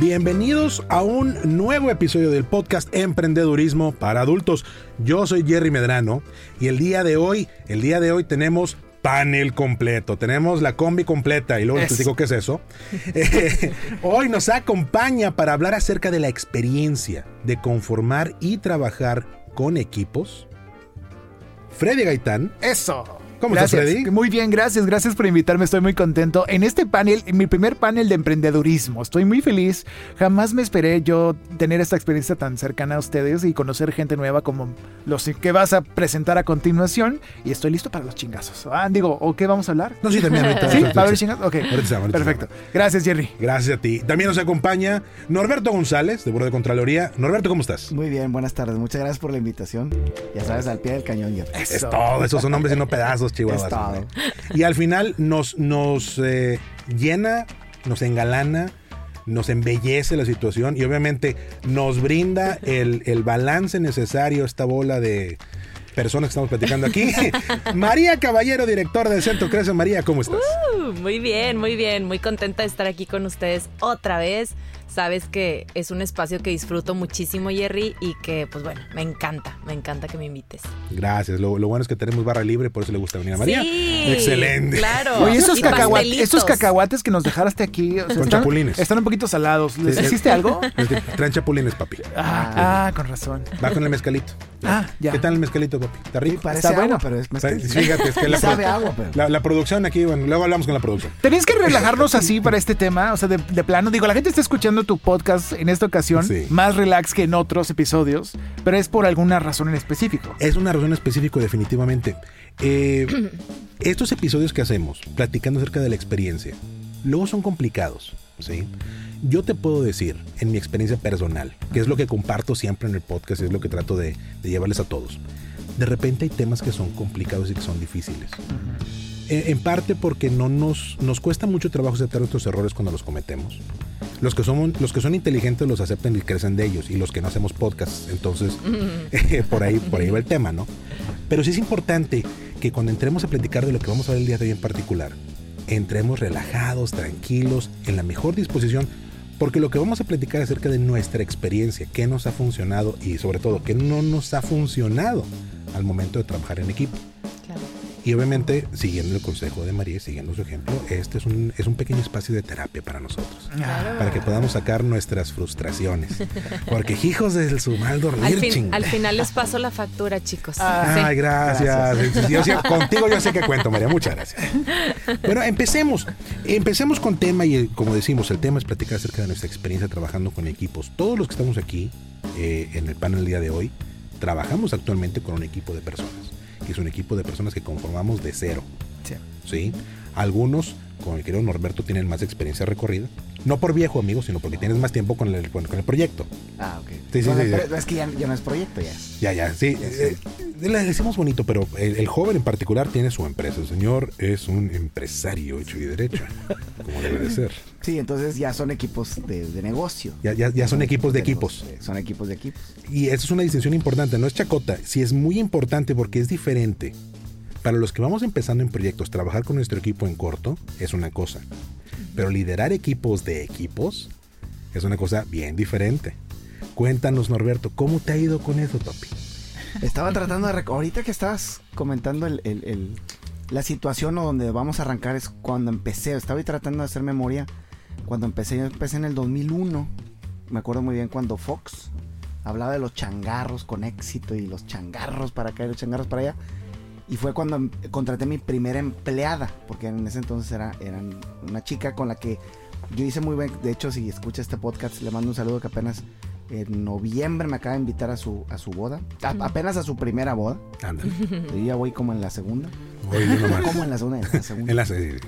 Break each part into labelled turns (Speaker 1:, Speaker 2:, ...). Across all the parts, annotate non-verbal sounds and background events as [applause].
Speaker 1: Bienvenidos a un nuevo episodio del podcast Emprendedurismo para adultos. Yo soy Jerry Medrano y el día de hoy, el día de hoy tenemos panel completo, tenemos la combi completa y luego les digo qué es eso. [laughs] Eh, hoy nos acompaña para hablar acerca de la experiencia de conformar y trabajar con equipos. Freddy Gaitán.
Speaker 2: Eso.
Speaker 1: ¿Cómo
Speaker 2: gracias.
Speaker 1: estás, Freddy?
Speaker 2: Muy bien, gracias. Gracias por invitarme. Estoy muy contento. En este panel, en mi primer panel de emprendedurismo, estoy muy feliz. Jamás me esperé yo tener esta experiencia tan cercana a ustedes y conocer gente nueva como los que vas a presentar a continuación. Y estoy listo para los chingazos. Ah, digo, ¿o qué vamos a hablar?
Speaker 1: No, sí, también. Ahorita, [laughs]
Speaker 2: ¿Sí? ¿Va a haber chingazos? Ok. Perfecto. Gracias, Jerry.
Speaker 1: Gracias a ti. También nos acompaña Norberto González, de Buró de Contraloría. Norberto, ¿cómo estás?
Speaker 3: Muy bien, buenas tardes. Muchas gracias por la invitación. Ya sabes, al pie del cañón, Jerry.
Speaker 1: Es todo, esos son nombres y no pedazos, chihuahuas.
Speaker 3: Es todo.
Speaker 1: hombre. Y al final nos, nos eh, llena, nos engalana, nos embellece la situación y obviamente nos brinda el, el balance necesario, esta bola de personas que estamos platicando aquí. [laughs] María Caballero, directora del Centro Crece. María, ¿cómo estás?
Speaker 4: Uh, Muy bien, muy bien, muy contenta de estar aquí con ustedes otra vez. Sabes que es un espacio que disfruto muchísimo, Jerry, y que, pues bueno, me encanta, me encanta que me invites.
Speaker 1: Gracias. Lo, lo bueno es que tenemos barra libre, por eso le gusta venir a María.
Speaker 4: Sí,
Speaker 1: Excelente.
Speaker 4: Claro.
Speaker 2: Oye, esos,
Speaker 4: Y
Speaker 2: cacahuates,
Speaker 4: pastelitos.
Speaker 2: esos cacahuates que nos dejaste aquí o sea,
Speaker 1: Con
Speaker 2: están,
Speaker 1: chapulines.
Speaker 2: están un poquito salados. ¿Les
Speaker 1: Sí, sí.
Speaker 2: hiciste algo? [laughs]
Speaker 1: Traen chapulines, papi.
Speaker 2: Ah, ah, con razón.
Speaker 1: Va con el mezcalito.
Speaker 2: Ah, ya.
Speaker 1: ¿Qué tal el mezcalito, papi? ¿Está
Speaker 3: Sí,
Speaker 1: rico?
Speaker 3: parece
Speaker 2: Está
Speaker 3: agua,
Speaker 2: bueno.
Speaker 3: pero es mezcal.
Speaker 1: Fíjate, es que [laughs] la,
Speaker 3: Sabe agua, pero-
Speaker 1: la, la producción aquí, bueno, luego hablamos con la producción.
Speaker 2: Tenéis que relajarnos así para este tema, o sea, de, de plano. Digo, la gente está escuchando tu podcast en esta ocasión,
Speaker 1: Sí.
Speaker 2: más relax que en otros episodios, pero es por alguna razón en específico.
Speaker 1: Es una razón específica, definitivamente. Eh, [clears throat] estos episodios que hacemos, platicando acerca de la experiencia, luego son complicados, ¿sí? Yo te puedo decir, en mi experiencia personal, que es lo que comparto siempre en el podcast, es lo que trato de, de llevarles a todos. De repente hay temas que son complicados y que son difíciles. Eh, En parte porque no nos, nos cuesta mucho trabajo aceptar nuestros errores cuando los cometemos. Los que, somos, los que son inteligentes los aceptan y crecen de ellos, y los que no hacemos podcasts, entonces [laughs] eh, por, ahí, por ahí va el tema, ¿no? Pero sí es importante que cuando entremos a platicar de lo que vamos a ver el día de hoy en particular, entremos relajados, tranquilos, en la mejor disposición, porque lo que vamos a platicar es acerca de nuestra experiencia, qué nos ha funcionado y sobre todo qué no nos ha funcionado al momento de trabajar en equipo.
Speaker 4: Claro.
Speaker 1: Y obviamente, siguiendo el consejo de María y siguiendo su ejemplo, este es un, es un pequeño espacio de terapia para nosotros. Para que podamos sacar nuestras frustraciones. Porque hijos de su mal
Speaker 4: Al, fin- final les paso la factura, chicos.
Speaker 1: Ay,
Speaker 4: Sí.
Speaker 1: gracias. Yo contigo yo sé que cuento, María. Muchas gracias. Bueno, empecemos. Empecemos con tema y como decimos, el tema es platicar acerca de nuestra experiencia trabajando con equipos. Todos los que estamos aquí eh, en el panel el día de hoy, trabajamos actualmente con un equipo de personas. Es un equipo de personas que conformamos de cero.
Speaker 2: Sí.
Speaker 1: ¿sí? Algunos, como el querido Norberto, tienen más experiencia recorrida. No por viejo, amigo, sino porque tienes más tiempo con el, con, con el proyecto.
Speaker 3: Ah, ok.
Speaker 1: Sí, sí,
Speaker 3: Bueno,
Speaker 1: sí,
Speaker 3: pero
Speaker 1: ya.
Speaker 3: es que ya, ya no es proyecto, ya.
Speaker 1: Ya, ya, sí. eh, le decimos bonito, pero el, el joven en particular tiene su empresa. El señor es un empresario hecho y derecho, como debe de ser.
Speaker 3: Sí, entonces ya son equipos de, de negocio.
Speaker 1: Ya, ya, ya son equipos de equipos.
Speaker 3: negocio, Son equipos de equipos.
Speaker 1: Y esa es una distinción importante, no es chacota, sí es muy importante porque es diferente. Para los que vamos empezando en proyectos, trabajar con nuestro equipo en corto es una cosa, pero liderar equipos de equipos es una cosa bien diferente. Cuéntanos, Norberto, ¿cómo te ha ido con eso, papi?
Speaker 3: Estaba tratando de... Ahorita que estabas comentando el, la situación o donde vamos a arrancar es cuando empecé. Estaba tratando de hacer memoria. Cuando empecé, yo empecé en el 2001. Me acuerdo muy bien cuando Fox hablaba de los changarros con éxito y los changarros para acá y los changarros para allá. Y fue cuando em- contraté mi primera empleada, porque en ese entonces era eran una chica con la que yo hice muy buen. De hecho, si escucha este podcast, le mando un saludo que apenas en noviembre me acaba de invitar a su, a su boda. A- apenas a su primera boda.
Speaker 1: Ándale. [laughs]
Speaker 3: Yo ya voy como en la segunda.
Speaker 1: Voy más.
Speaker 3: Como en la segunda, en la segunda. [laughs]
Speaker 1: En la serie.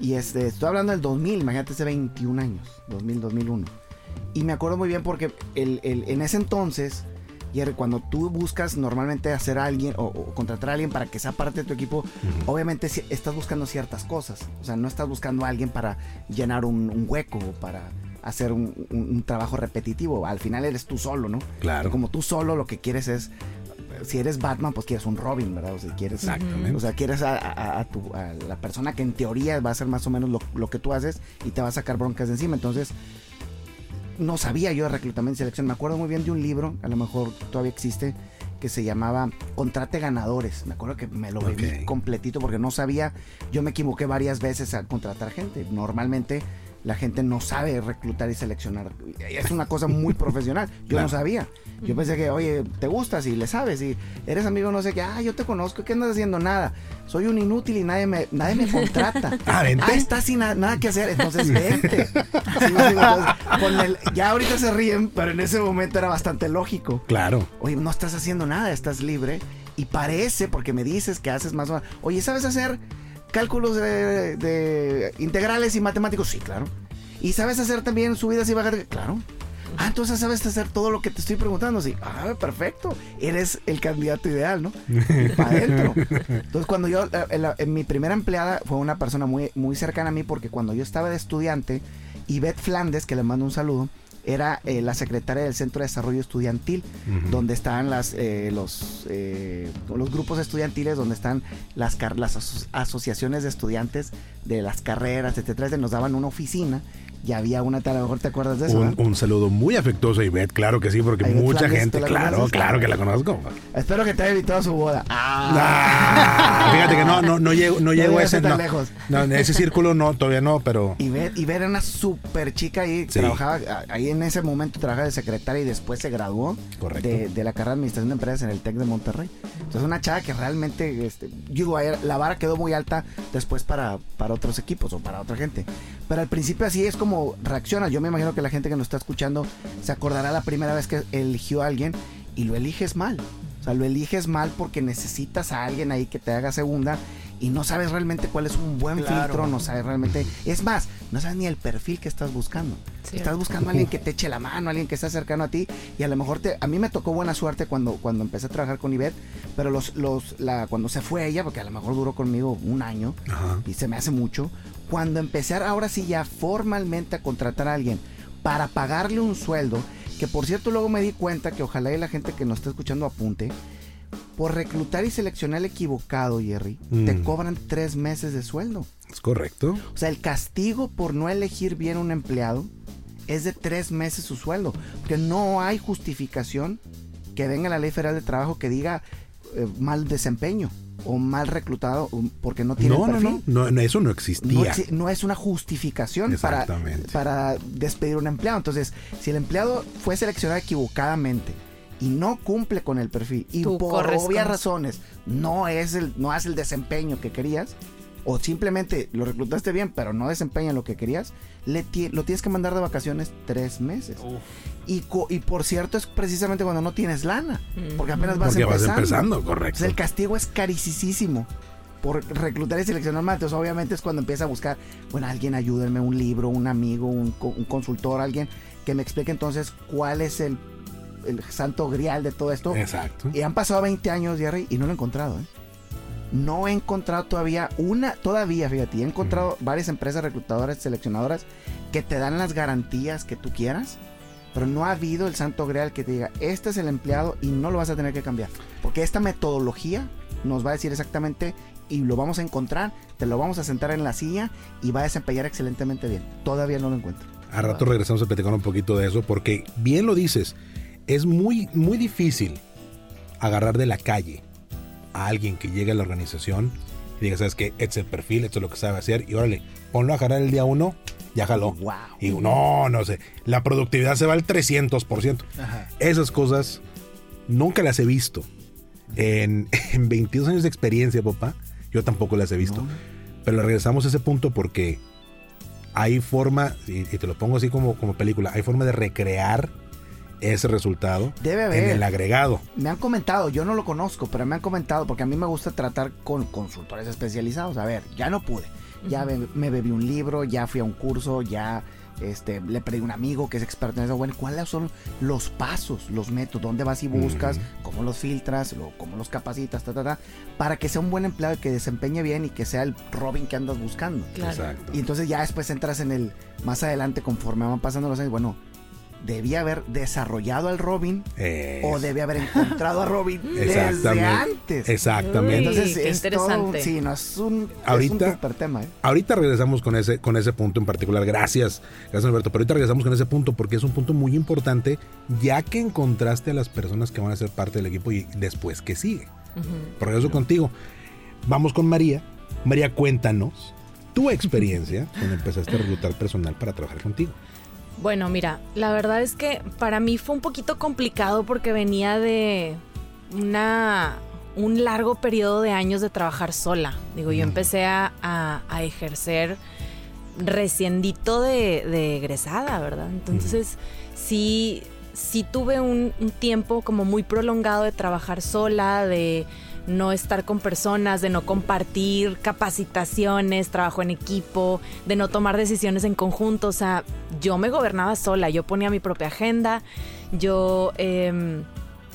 Speaker 3: Y este, estoy hablando del 2000, imagínate, hace 21 años, 2000, 2001. Y me acuerdo muy bien porque el, el- en ese entonces, cuando tú buscas normalmente hacer a alguien o, o contratar a alguien para que sea parte de tu equipo, obviamente estás buscando ciertas cosas. O sea, no estás buscando a alguien para llenar un, un hueco o para hacer un, un- un trabajo repetitivo. Al final eres tú solo, ¿no?
Speaker 1: Claro.
Speaker 3: Como tú solo lo que quieres es, si eres Batman, pues quieres un Robin, ¿verdad? O sea, quieres,
Speaker 1: Exactamente.
Speaker 3: o sea, quieres a, a- a tu- a la persona que en teoría va a hacer más o menos lo, lo que tú haces y te va a sacar broncas de encima. Entonces, no sabía yo de reclutamiento y selección. Me acuerdo muy bien de un libro, a lo mejor todavía existe, que se llamaba Contrate Ganadores. Me acuerdo que me lo bebí completito porque no sabía. Yo me equivoqué varias veces al contratar gente. Normalmente la gente no sabe reclutar y seleccionar. Es una cosa muy [laughs] profesional. Yo
Speaker 1: Claro.
Speaker 3: no sabía. Yo pensé que, oye, te gustas y le sabes y eres amigo no sé qué. Ah, yo te conozco. ¿Qué andas haciendo? Nada. Soy un inútil y nadie me, nadie me contrata. [laughs]
Speaker 1: Ah, vente.
Speaker 3: Ah, estás sin na- nada que hacer. Entonces, [laughs] vente. Sí, entonces, con el- ya ahorita se ríen, pero en ese momento era bastante lógico.
Speaker 1: Claro.
Speaker 3: Oye, no estás haciendo nada, estás libre. Y parece, porque me dices que haces más o menos. Oye, ¿sabes hacer cálculos de, integrales y matemáticos? Sí, claro. ¿Y sabes hacer también subidas y bajadas? Claro. Ah, entonces sabes hacer todo lo que te estoy preguntando. Sí. Ah, perfecto. Eres el candidato ideal, ¿no? Para adentro. Entonces, cuando yo, eh, en mi primera empleada fue una persona muy, muy cercana a mí, porque cuando yo estaba de estudiante, Yvette Flandes, que le mando un saludo, era eh, la secretaria del Centro de Desarrollo Estudiantil, donde están las, eh, los, eh, los grupos estudiantiles, donde están las, las aso- asociaciones de estudiantes de las carreras, etcétera. Nos daban una oficina y había una, a lo mejor te acuerdas de eso,
Speaker 1: Un, un saludo muy afectuoso a Ivette, claro que sí, porque
Speaker 3: Ivette
Speaker 1: mucha
Speaker 3: Flandes,
Speaker 1: gente,
Speaker 3: ¿tú la
Speaker 1: claro,
Speaker 3: conoces?
Speaker 1: claro que la conozco.
Speaker 3: Espero que te haya invitado a su boda.
Speaker 1: Ah, fíjate que no, no, no llego, no [laughs] llego a ese,
Speaker 3: tan
Speaker 1: no,
Speaker 3: lejos.
Speaker 1: no, en ese círculo no, todavía no, pero
Speaker 3: y ver era una super chica ahí,
Speaker 1: Sí.
Speaker 3: trabajaba, ahí en ese momento trabajaba de secretaria y después se graduó
Speaker 1: Correcto.
Speaker 3: de, de la carrera de administración de empresas en el TEC de Monterrey. Entonces una chava que realmente, este, digo, la vara quedó muy alta después para, para otros equipos o para otra gente. Pero al principio así es como reacciona. Yo me imagino que la gente que nos está escuchando se acordará la primera vez que eligió a alguien y lo eliges mal. O sea, lo eliges mal porque necesitas a alguien ahí que te haga segunda y no sabes realmente cuál es un buen
Speaker 2: Claro.
Speaker 3: filtro, no sabes realmente. Es más, no sabes ni el perfil que estás buscando.
Speaker 4: Cierto.
Speaker 3: Estás buscando a alguien que te eche la mano, alguien que está cercano a ti y a lo mejor te, a mí me tocó buena suerte cuando, cuando empecé a trabajar con Ivette, pero los, los, la, cuando se fue ella, porque a lo mejor duró conmigo un año
Speaker 1: Ajá.
Speaker 3: y se me hace mucho, cuando empecé ahora sí ya formalmente a contratar a alguien para pagarle un sueldo, que por cierto luego me di cuenta que ojalá y la gente que nos está escuchando apunte, por reclutar y seleccionar el equivocado, Jerry, te
Speaker 1: Mm.
Speaker 3: cobran tres meses de sueldo.
Speaker 1: es correcto.
Speaker 3: O sea, el castigo por no elegir bien un empleado es de tres meses su sueldo. Porque no hay justificación que venga la ley federal de trabajo que diga eh, mal desempeño o mal reclutado porque no tiene
Speaker 1: No,
Speaker 3: el
Speaker 1: no,
Speaker 3: perfil.
Speaker 1: no, no, no, eso no existía.
Speaker 3: exi- no es una justificación para, para despedir a un empleado. Entonces, si el empleado fue seleccionado equivocadamente y no cumple con el perfil y
Speaker 4: Tú
Speaker 3: por obvias
Speaker 4: con-
Speaker 3: razones no es el no hace el desempeño que querías o simplemente lo reclutaste bien pero no desempeña lo que querías, le ti- lo tienes que mandar de vacaciones tres meses. Y, co- y por cierto es precisamente cuando no tienes lana, porque apenas vas
Speaker 1: Porque vas
Speaker 3: empezando.
Speaker 1: empezando,
Speaker 3: Entonces,
Speaker 1: correcto.
Speaker 3: el castigo es carísimo por reclutar y seleccionar más. Entonces, obviamente es cuando empieza a buscar, bueno, alguien ayúdenme, un libro, un amigo, un, co- un consultor, alguien que me explique entonces cuál es el, el santo grial de todo esto.
Speaker 1: Exacto.
Speaker 3: Y han pasado 20 años, Jerry, y no lo he encontrado, ¿eh? No he encontrado todavía una, todavía, fíjate, he encontrado varias empresas reclutadoras, seleccionadoras que te dan las garantías que tú quieras, pero no ha habido el santo grial que te diga, este es el empleado y no lo vas a tener que cambiar. Porque esta metodología nos va a decir exactamente y lo vamos a encontrar, te lo vamos a sentar en la silla y va a desempeñar excelentemente bien. Todavía no lo encuentro.
Speaker 1: A rato regresamos a platicar un poquito de eso, porque bien lo dices, es muy, muy difícil agarrar de la calle a alguien que llegue a la organización y diga, ¿sabes qué? Este es el perfil, esto es lo que sabe hacer, y órale, ponlo a jalar el día uno, ya jaló.
Speaker 3: Wow.
Speaker 1: Y digo, no, no sé, la productividad se va al 300%.
Speaker 2: Ajá.
Speaker 1: Esas cosas nunca las he visto. En, [laughs] en 22 años de experiencia, papá, yo tampoco las he visto.
Speaker 3: No.
Speaker 1: Pero regresamos a ese punto porque hay forma, y, y te lo pongo así como, como película, hay forma de recrear ese resultado
Speaker 3: Debe haber.
Speaker 1: en el agregado.
Speaker 3: Me han comentado, yo no lo conozco, pero me han comentado, porque a mí me gusta tratar con consultores especializados. A ver, ya no pude. Ya be- me bebí un libro, ya fui a un curso, ya Este, le pedí a un amigo que es experto en eso. Bueno, ¿cuáles son los pasos, los métodos? ¿Dónde vas y buscas? ¿Cómo los filtras? Lo- ¿Cómo los capacitas? Ta, ta, ta, para que sea un buen empleado que desempeñe bien y que sea el Robin que andas buscando.
Speaker 4: Claro.
Speaker 1: Exacto.
Speaker 3: Y entonces ya después entras en el, más adelante, conforme van pasando los años, bueno, debía haber desarrollado al Robin o debía haber encontrado a Robin [laughs] desde antes.
Speaker 1: Exactamente.
Speaker 4: Uy.
Speaker 3: Entonces
Speaker 4: qué
Speaker 3: es todo sí, no es un,
Speaker 1: Ahorita-
Speaker 3: es un super tema, ¿eh?
Speaker 1: Ahorita regresamos con ese, con ese punto en particular. Gracias, gracias Alberto. Pero ahorita regresamos con ese punto porque es un punto muy importante, ya que encontraste a las personas que van a ser parte del equipo y después que sigue. Por regreso contigo. Vamos con María. María, cuéntanos tu experiencia [laughs] cuando empezaste a reclutar personal para trabajar contigo.
Speaker 4: Bueno, mira, la verdad es que para mí fue un poquito complicado porque venía de una un largo periodo de años de trabajar sola. Digo, yo empecé a, a- a ejercer reciendito de, de egresada, ¿verdad? Entonces, sí, sí tuve un, un tiempo como muy prolongado de trabajar sola, de no estar con personas, de no compartir capacitaciones, trabajo en equipo, de no tomar decisiones en conjunto. O sea, yo me gobernaba sola, yo ponía mi propia agenda, yo em,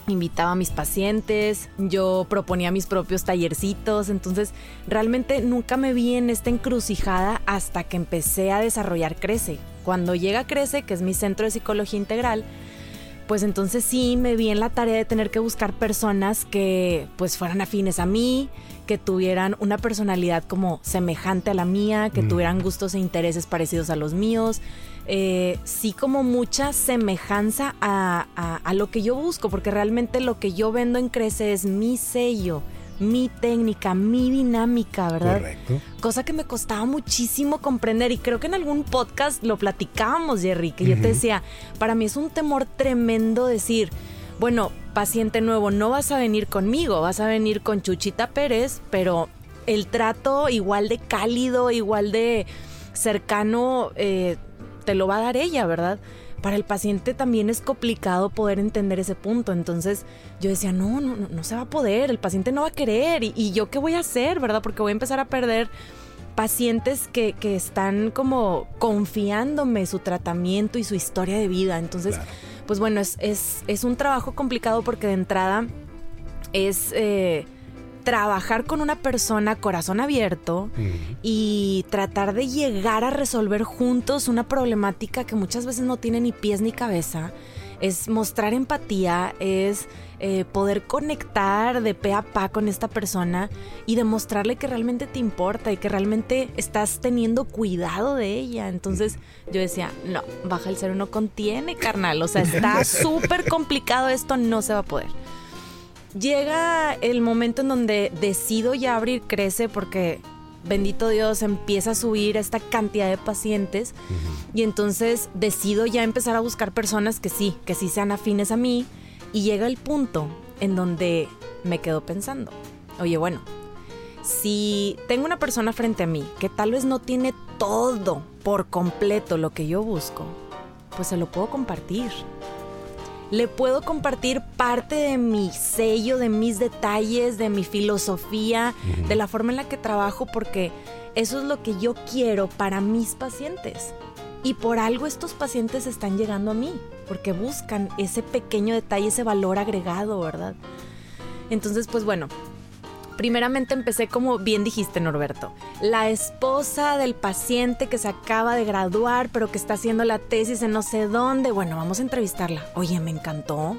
Speaker 4: invitaba a mis pacientes, yo proponía mis propios tallercitos. Entonces, realmente nunca me vi en esta encrucijada hasta que empecé a desarrollar Crece. Cuando llega Crece, que es mi centro de psicología integral, pues entonces sí me vi en la tarea de tener que buscar personas que pues fueran afines a mí, que tuvieran una personalidad como semejante a la mía, que
Speaker 1: Mm.
Speaker 4: tuvieran gustos e intereses parecidos a los míos. Eh, sí como mucha semejanza a, a- a lo que yo busco, porque realmente lo que yo vendo en Crece es mi sello, mi técnica, mi dinámica, ¿verdad?
Speaker 1: Correcto.
Speaker 4: cosa que me costaba muchísimo comprender y creo que en algún podcast lo platicábamos, Jerry, que yo te decía, para mí es un temor tremendo decir, bueno, paciente nuevo, no vas a venir conmigo, vas a venir con Chuchita Pérez, pero el trato igual de cálido, igual de cercano, eh, te lo va a dar ella, ¿verdad? Para el paciente también es complicado poder entender ese punto. Entonces yo decía, no, no, no, no se va a poder, el paciente no va a querer. ¿Y, y yo qué voy a hacer, verdad? Porque voy a empezar a perder pacientes que, que están como confiándome su tratamiento y su historia de vida. Entonces,
Speaker 1: Claro.
Speaker 4: pues bueno, es, es, es un trabajo complicado porque de entrada es eh, trabajar con una persona corazón abierto y tratar de llegar a resolver juntos una problemática que muchas veces no tiene ni pies ni cabeza. Es mostrar empatía, es eh, poder conectar de pe a pa con esta persona y demostrarle que realmente te importa y que realmente estás teniendo cuidado de ella. Entonces yo decía, no, baja el cero no contiene, carnal. O sea, está [laughs] súper complicado esto, no se va a poder. Llega el momento en donde decido ya abrir Crece porque, bendito Dios, empieza a subir esta cantidad de pacientes. Y entonces decido ya empezar a buscar personas que sí, que sí sean afines a mí. Y llega el punto en donde me quedo pensando, oye, bueno, si tengo una persona frente a mí que tal vez no tiene todo por completo lo que yo busco, pues se lo puedo compartir le puedo compartir parte de mi sello, de mis detalles, de mi filosofía, de la forma en la que trabajo, porque eso es lo que yo quiero para mis pacientes. Y por algo estos pacientes están llegando a mí, porque buscan ese pequeño detalle, ese valor agregado, ¿verdad? Entonces, pues bueno, primeramente empecé como bien dijiste Norberto, la esposa del paciente que se acaba de graduar pero que está haciendo la tesis en no sé dónde. Bueno, vamos a entrevistarla. Oye, me encantó.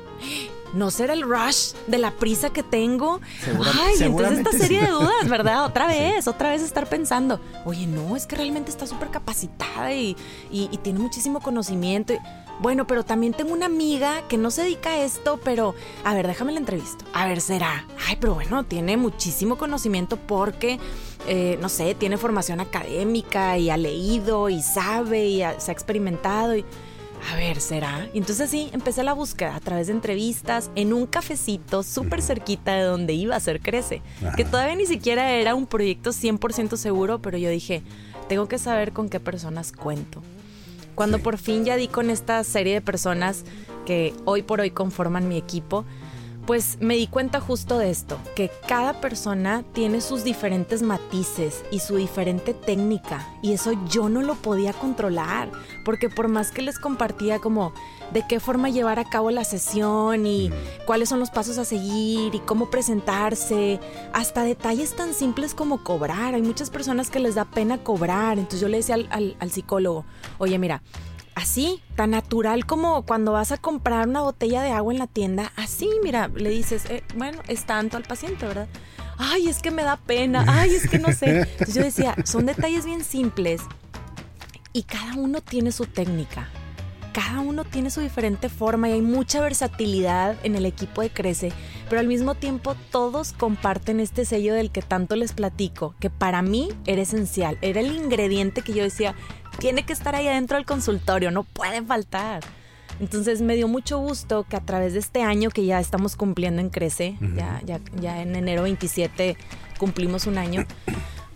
Speaker 4: ¿No será el rush de la prisa que tengo?
Speaker 3: Segura-
Speaker 4: Ay, entonces esta serie de dudas, ¿verdad? [laughs] Otra vez, otra vez estar pensando, oye, no, es que realmente está súper capacitada y, y- y tiene muchísimo conocimiento. Bueno, pero también tengo una amiga que no se dedica a esto, pero a ver, déjame la entrevisto. A ver, será. Ay, pero bueno, tiene muchísimo conocimiento porque, eh, no sé, tiene formación académica y ha leído y sabe y ha- se ha experimentado y... A ver, ¿será? Y entonces sí, empecé la búsqueda a través de entrevistas en un cafecito súper cerquita de donde iba a ser Crece,
Speaker 1: Ajá.
Speaker 4: que todavía ni siquiera era un proyecto 100% seguro, pero yo dije, tengo que saber con qué personas cuento. Cuando
Speaker 1: Sí.
Speaker 4: por fin ya di con esta serie de personas que hoy por hoy conforman mi equipo, Pues me di cuenta justo de esto, que cada persona tiene sus diferentes matices y su diferente técnica y eso yo no lo podía controlar, porque por más que les compartía como de qué forma llevar a cabo la sesión y cuáles son los pasos a seguir y cómo presentarse, hasta detalles tan simples como cobrar. Hay muchas personas que les da pena cobrar, entonces yo le decía al, al psicólogo, oye mira, así, tan natural como cuando vas a comprar una botella de agua en la tienda, así, mira, le dices, eh, bueno, es tanto al paciente, ¿verdad? Ay, es que me da pena, ay, es que no sé. [laughs] Entonces yo decía, son detalles bien simples y cada uno tiene su técnica. Cada uno tiene su diferente forma y hay mucha versatilidad en el equipo de Crece, pero al mismo tiempo todos comparten este sello del que tanto les platico, que para mí era esencial, era el ingrediente que yo decía, tiene que estar ahí adentro del consultorio, no puede faltar. Entonces me dio mucho gusto que a través de este año que ya estamos cumpliendo en Crece, ya, ya, ya en enero 27 cumplimos un año,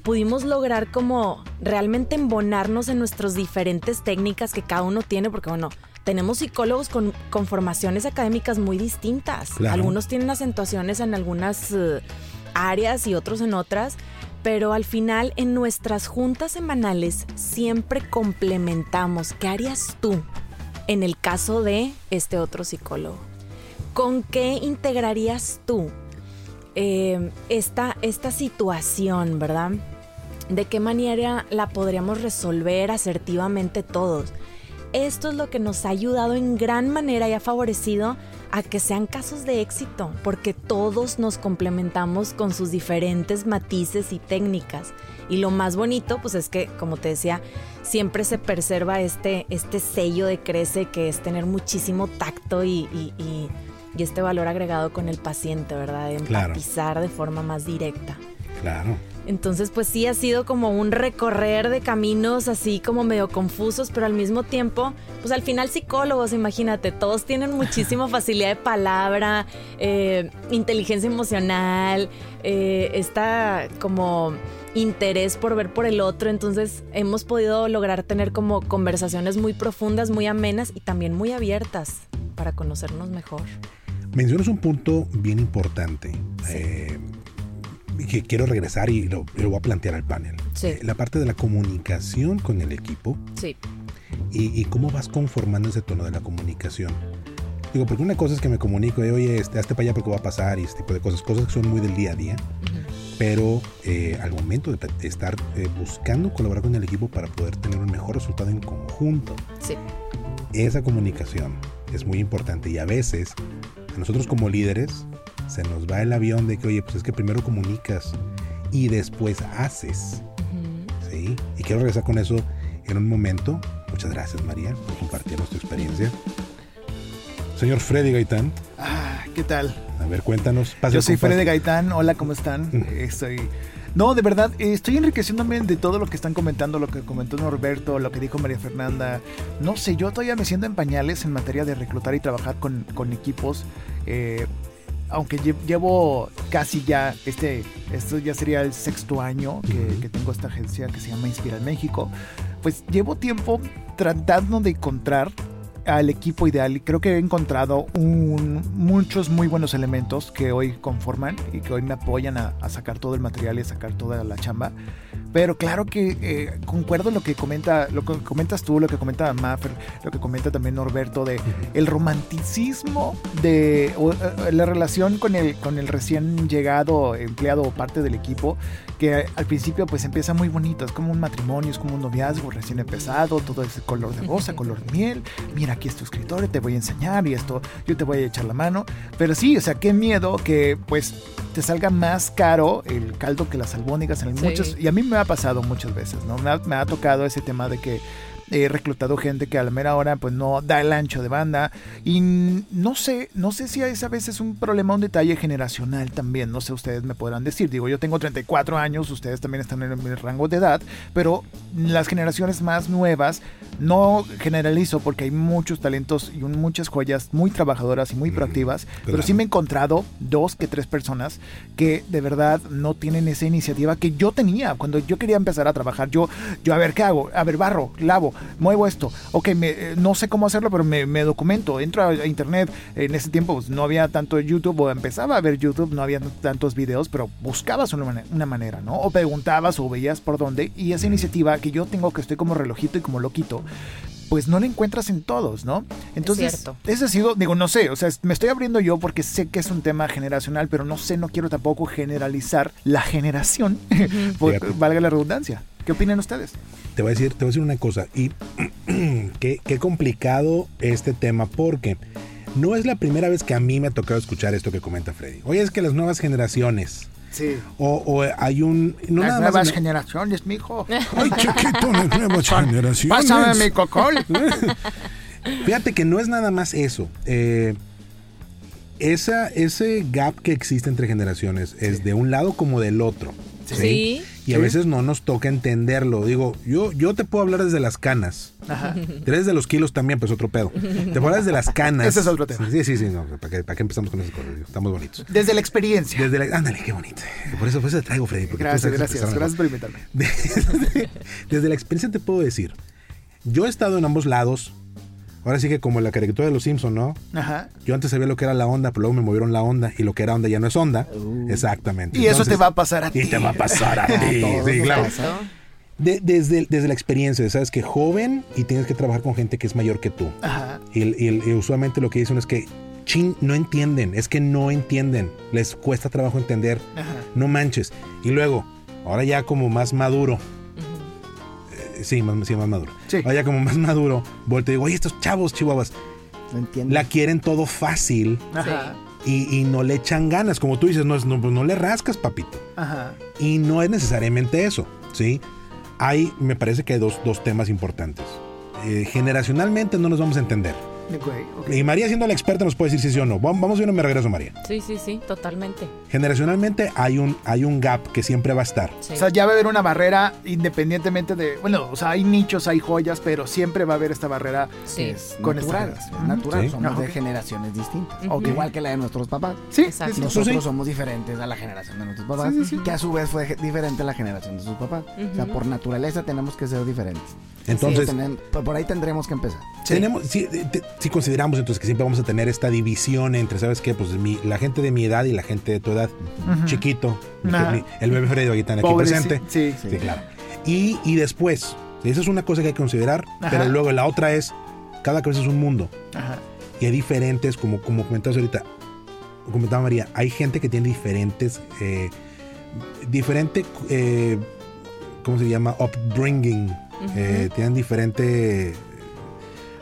Speaker 4: pudimos lograr como realmente embonarnos en nuestras diferentes técnicas que cada uno tiene, porque bueno, tenemos psicólogos con, con formaciones académicas muy distintas. Algunos tienen acentuaciones en algunas uh, áreas y otros en otras pero al final en nuestras juntas semanales siempre complementamos. ¿Qué harías tú en el caso de este otro psicólogo? ¿Con qué integrarías tú eh, esta, esta situación, verdad? ¿De qué manera la podríamos resolver asertivamente todos? Esto es lo que nos ha ayudado en gran manera y ha favorecido a que sean casos de éxito, porque todos nos complementamos con sus diferentes matices y técnicas. Y lo más bonito, pues es que, como te decía, siempre se preserva este, este sello de crece, que es tener muchísimo tacto y, y, este valor agregado con el paciente, ¿verdad? De empatizar de forma más directa.
Speaker 1: Claro.
Speaker 4: Entonces, pues sí ha sido como un recorrer de caminos así como medio confusos, pero al mismo tiempo, pues al final psicólogos, imagínate, todos tienen [laughs] muchísima facilidad de palabra, eh, inteligencia emocional, eh, está como interés por ver por el otro, entonces hemos podido lograr tener como conversaciones muy profundas, muy amenas y también muy abiertas para conocernos mejor.
Speaker 1: Mencionas un punto bien importante. Eh, que quiero regresar y lo, voy a plantear al panel.
Speaker 4: Sí.
Speaker 1: La parte de la comunicación con el equipo.
Speaker 4: Sí.
Speaker 1: Y, cómo vas conformando ese tono de la comunicación. Digo, porque una cosa es que me comunico, de, oye, este, hazte para allá porque va a pasar y este tipo de cosas, cosas que son muy del día a día. Pero eh, al momento de, estar eh, buscando colaborar con el equipo para poder tener un mejor resultado en conjunto,
Speaker 4: sí.
Speaker 1: esa comunicación es muy importante y a veces a nosotros como líderes se nos va el avión de que, oye, pues es que primero comunicas y después haces. ¿Sí? Y quiero regresar con eso en un momento. Muchas gracias, María, por compartirnos tu experiencia. Señor Freddy Gaitán.
Speaker 2: Ah, ¿qué tal?
Speaker 1: A ver, cuéntanos.
Speaker 2: Yo soy Freddy Gaitán. Hola, ¿cómo están? Estoy... No, de verdad, estoy enriqueciéndome de todo lo que están comentando, lo que comentó Norberto, lo que dijo María Fernanda. No sé, yo todavía me siento en pañales en materia de reclutar y trabajar con, con equipos. Eh, aunque llevo casi ya, este, esto ya sería el sexto año que, tengo esta agencia que se llama Inspira en México, pues llevo tiempo tratando de encontrar al equipo ideal. Y creo que he encontrado muchos muy buenos elementos que hoy conforman y que hoy me apoyan a, a sacar todo el material y a sacar toda la chamba. Pero claro que eh, concuerdo lo que comenta, lo que comentas tú, lo que comenta Maffer, lo que comenta también Norberto de el romanticismo de eh, la relación con el, con el recién llegado empleado o parte del equipo, que al principio pues empieza muy bonito, es como un matrimonio, es como un noviazgo recién empezado, todo ese color de rosa, color de miel, mira aquí es tu escritorio, te voy a enseñar y esto, yo te voy a echar la mano, pero sí, o sea, qué miedo que pues te salga más caro el caldo que las albóndigas en muchos, y a mí me ha pasado muchas veces, ¿no? Me ha, tocado ese tema de que he reclutado gente que a la mera hora pues no da el ancho de banda. Y no sé, no sé si es a veces un problema, un detalle generacional también, no sé, ustedes me podrán decir, digo, yo tengo 34 años, ustedes también están en mi rango de edad, pero las generaciones más nuevas, no generalizo porque hay muchos talentos y muchas joyas muy trabajadoras y muy proactivas, pero sí me he encontrado dos que tres personas que de verdad no tienen esa iniciativa que yo tenía cuando yo quería empezar a trabajar, yo, yo a ver, ¿qué hago? A ver, barro, lavo, muevo esto. Ok, me, eh, no sé cómo hacerlo, pero me, me documento. Entro a, a internet. En ese tiempo pues, no había tanto YouTube, o empezaba a ver YouTube, no había tantos videos, pero buscabas una, una manera, ¿no? O preguntabas o veías por dónde. Y esa iniciativa que yo tengo, que estoy como relojito y como loquito, pues no la encuentras en todos, ¿no? Entonces,
Speaker 4: cierto.
Speaker 2: ese ha sido, digo, no sé, o sea, me estoy abriendo yo porque sé que es un tema generacional, pero no sé, no quiero tampoco generalizar la generación, [laughs] por- valga la redundancia. ¿Qué opinan ustedes?
Speaker 1: Te voy a decir, te voy a decir una cosa. Y [clears throat] qué, qué complicado este tema porque no es la primera vez que a mí me ha tocado escuchar esto que comenta Freddy. Oye, es que las nuevas generaciones.
Speaker 2: Sí.
Speaker 1: O, o hay un. No
Speaker 2: Las
Speaker 1: nada
Speaker 2: nuevas
Speaker 1: más.
Speaker 2: generaciones, mijo. [laughs]
Speaker 1: Ay, chiquito, las nuevas generaciones.
Speaker 2: Pásame mi cocol. [laughs]
Speaker 1: Fíjate que no es nada más eso. Eh, esa, ese gap que existe entre generaciones es de un lado como del otro.
Speaker 4: Sí.
Speaker 1: Y a veces no nos toca entenderlo. Digo, yo, yo te puedo hablar desde las canas.
Speaker 2: Ajá.
Speaker 1: Desde los kilos también, pues otro pedo. Te puedo hablar desde las canas.
Speaker 2: Ese es otro tema.
Speaker 1: Sí, sí, sí. No, ¿para, qué, ¿Para qué empezamos con esas cosas? Estamos bonitos.
Speaker 2: Desde la experiencia.
Speaker 1: Desde la, ándale, qué bonito. Por eso, por eso te traigo, Freddy.
Speaker 2: Gracias, gracias. Gracias por invitarme. [laughs]
Speaker 1: Desde, desde la experiencia te puedo decir. Yo he estado en ambos lados. Ahora sí que como la caricatura de los Simpson, ¿no?
Speaker 2: Ajá.
Speaker 1: Yo antes sabía lo que era la onda, pero luego me movieron la onda y lo que era onda ya no es onda.
Speaker 3: Uh.
Speaker 1: Exactamente.
Speaker 2: Y eso te va a pasar a ti.
Speaker 1: Y te va a pasar a [laughs] ti. sí, claro. De- desde, desde la experiencia, sabes que joven y tienes que trabajar con gente que es mayor que tú.
Speaker 2: Ajá.
Speaker 1: Y, y- y usualmente lo que dicen es que, chin, no entienden, es que no entienden, les cuesta trabajo entender,
Speaker 2: Ajá.
Speaker 1: no manches. Y luego, ahora ya como más maduro, sí, más, sí, más maduro.
Speaker 2: Sí.
Speaker 1: Ahora ya como más maduro, vuelto y digo, oye, estos chavos chihuahuas,
Speaker 3: No entiendo.
Speaker 1: la quieren todo fácil
Speaker 2: Ajá.
Speaker 1: y, y no le echan ganas. Como tú dices, no, es- no, pues no le rascas, papito.
Speaker 2: Ajá.
Speaker 1: Y no es necesariamente eso, ¿sí? Hay, me parece que hay dos, dos temas importantes. Eh, generacionalmente no nos vamos a entender. Y María, siendo la experta, nos puede decir si sí o no. Vam- Vamos a ir, me regreso, María.
Speaker 4: Sí, sí, sí, totalmente.
Speaker 1: Generacionalmente hay un, hay un gap que siempre va a estar.
Speaker 4: Sí.
Speaker 2: O sea, ya va a haber una barrera independientemente de. Bueno, o sea, hay nichos, hay joyas, pero siempre va a haber esta barrera.
Speaker 4: sí.
Speaker 3: Es
Speaker 2: Con
Speaker 3: natural,
Speaker 2: esta
Speaker 3: natural,
Speaker 1: Sí.
Speaker 3: somos
Speaker 2: Ah,
Speaker 3: de generaciones distintas. Igual que la de nuestros papás.
Speaker 2: Sí,
Speaker 4: Exacto.
Speaker 3: Nosotros
Speaker 1: sí.
Speaker 3: somos diferentes a la generación de nuestros papás,
Speaker 2: Sí, sí, sí.
Speaker 3: que a su vez fue diferente a la generación de sus papás. O sea, por naturaleza tenemos que ser diferentes.
Speaker 1: Entonces,
Speaker 3: Tenen- por ahí tendremos que empezar.
Speaker 1: tenemos, te- si consideramos entonces que siempre vamos a tener esta división entre, ¿sabes qué? Pues mi- la gente de mi edad y la gente de tu edad. Chiquito, mi- el bebé Freddy ahorita aquí presente.
Speaker 2: Sí, sí.
Speaker 1: Sí, claro. Y, y después, esa es una cosa que hay que considerar,
Speaker 2: Ajá.
Speaker 1: pero luego la otra es, cada cabeza es un mundo.
Speaker 2: Ajá.
Speaker 1: Y hay diferentes, como, como comentabas ahorita, comentaba María, hay gente que tiene diferentes, eh, diferente, eh, ¿cómo se llama? Upbringing. Eh, tienen diferente.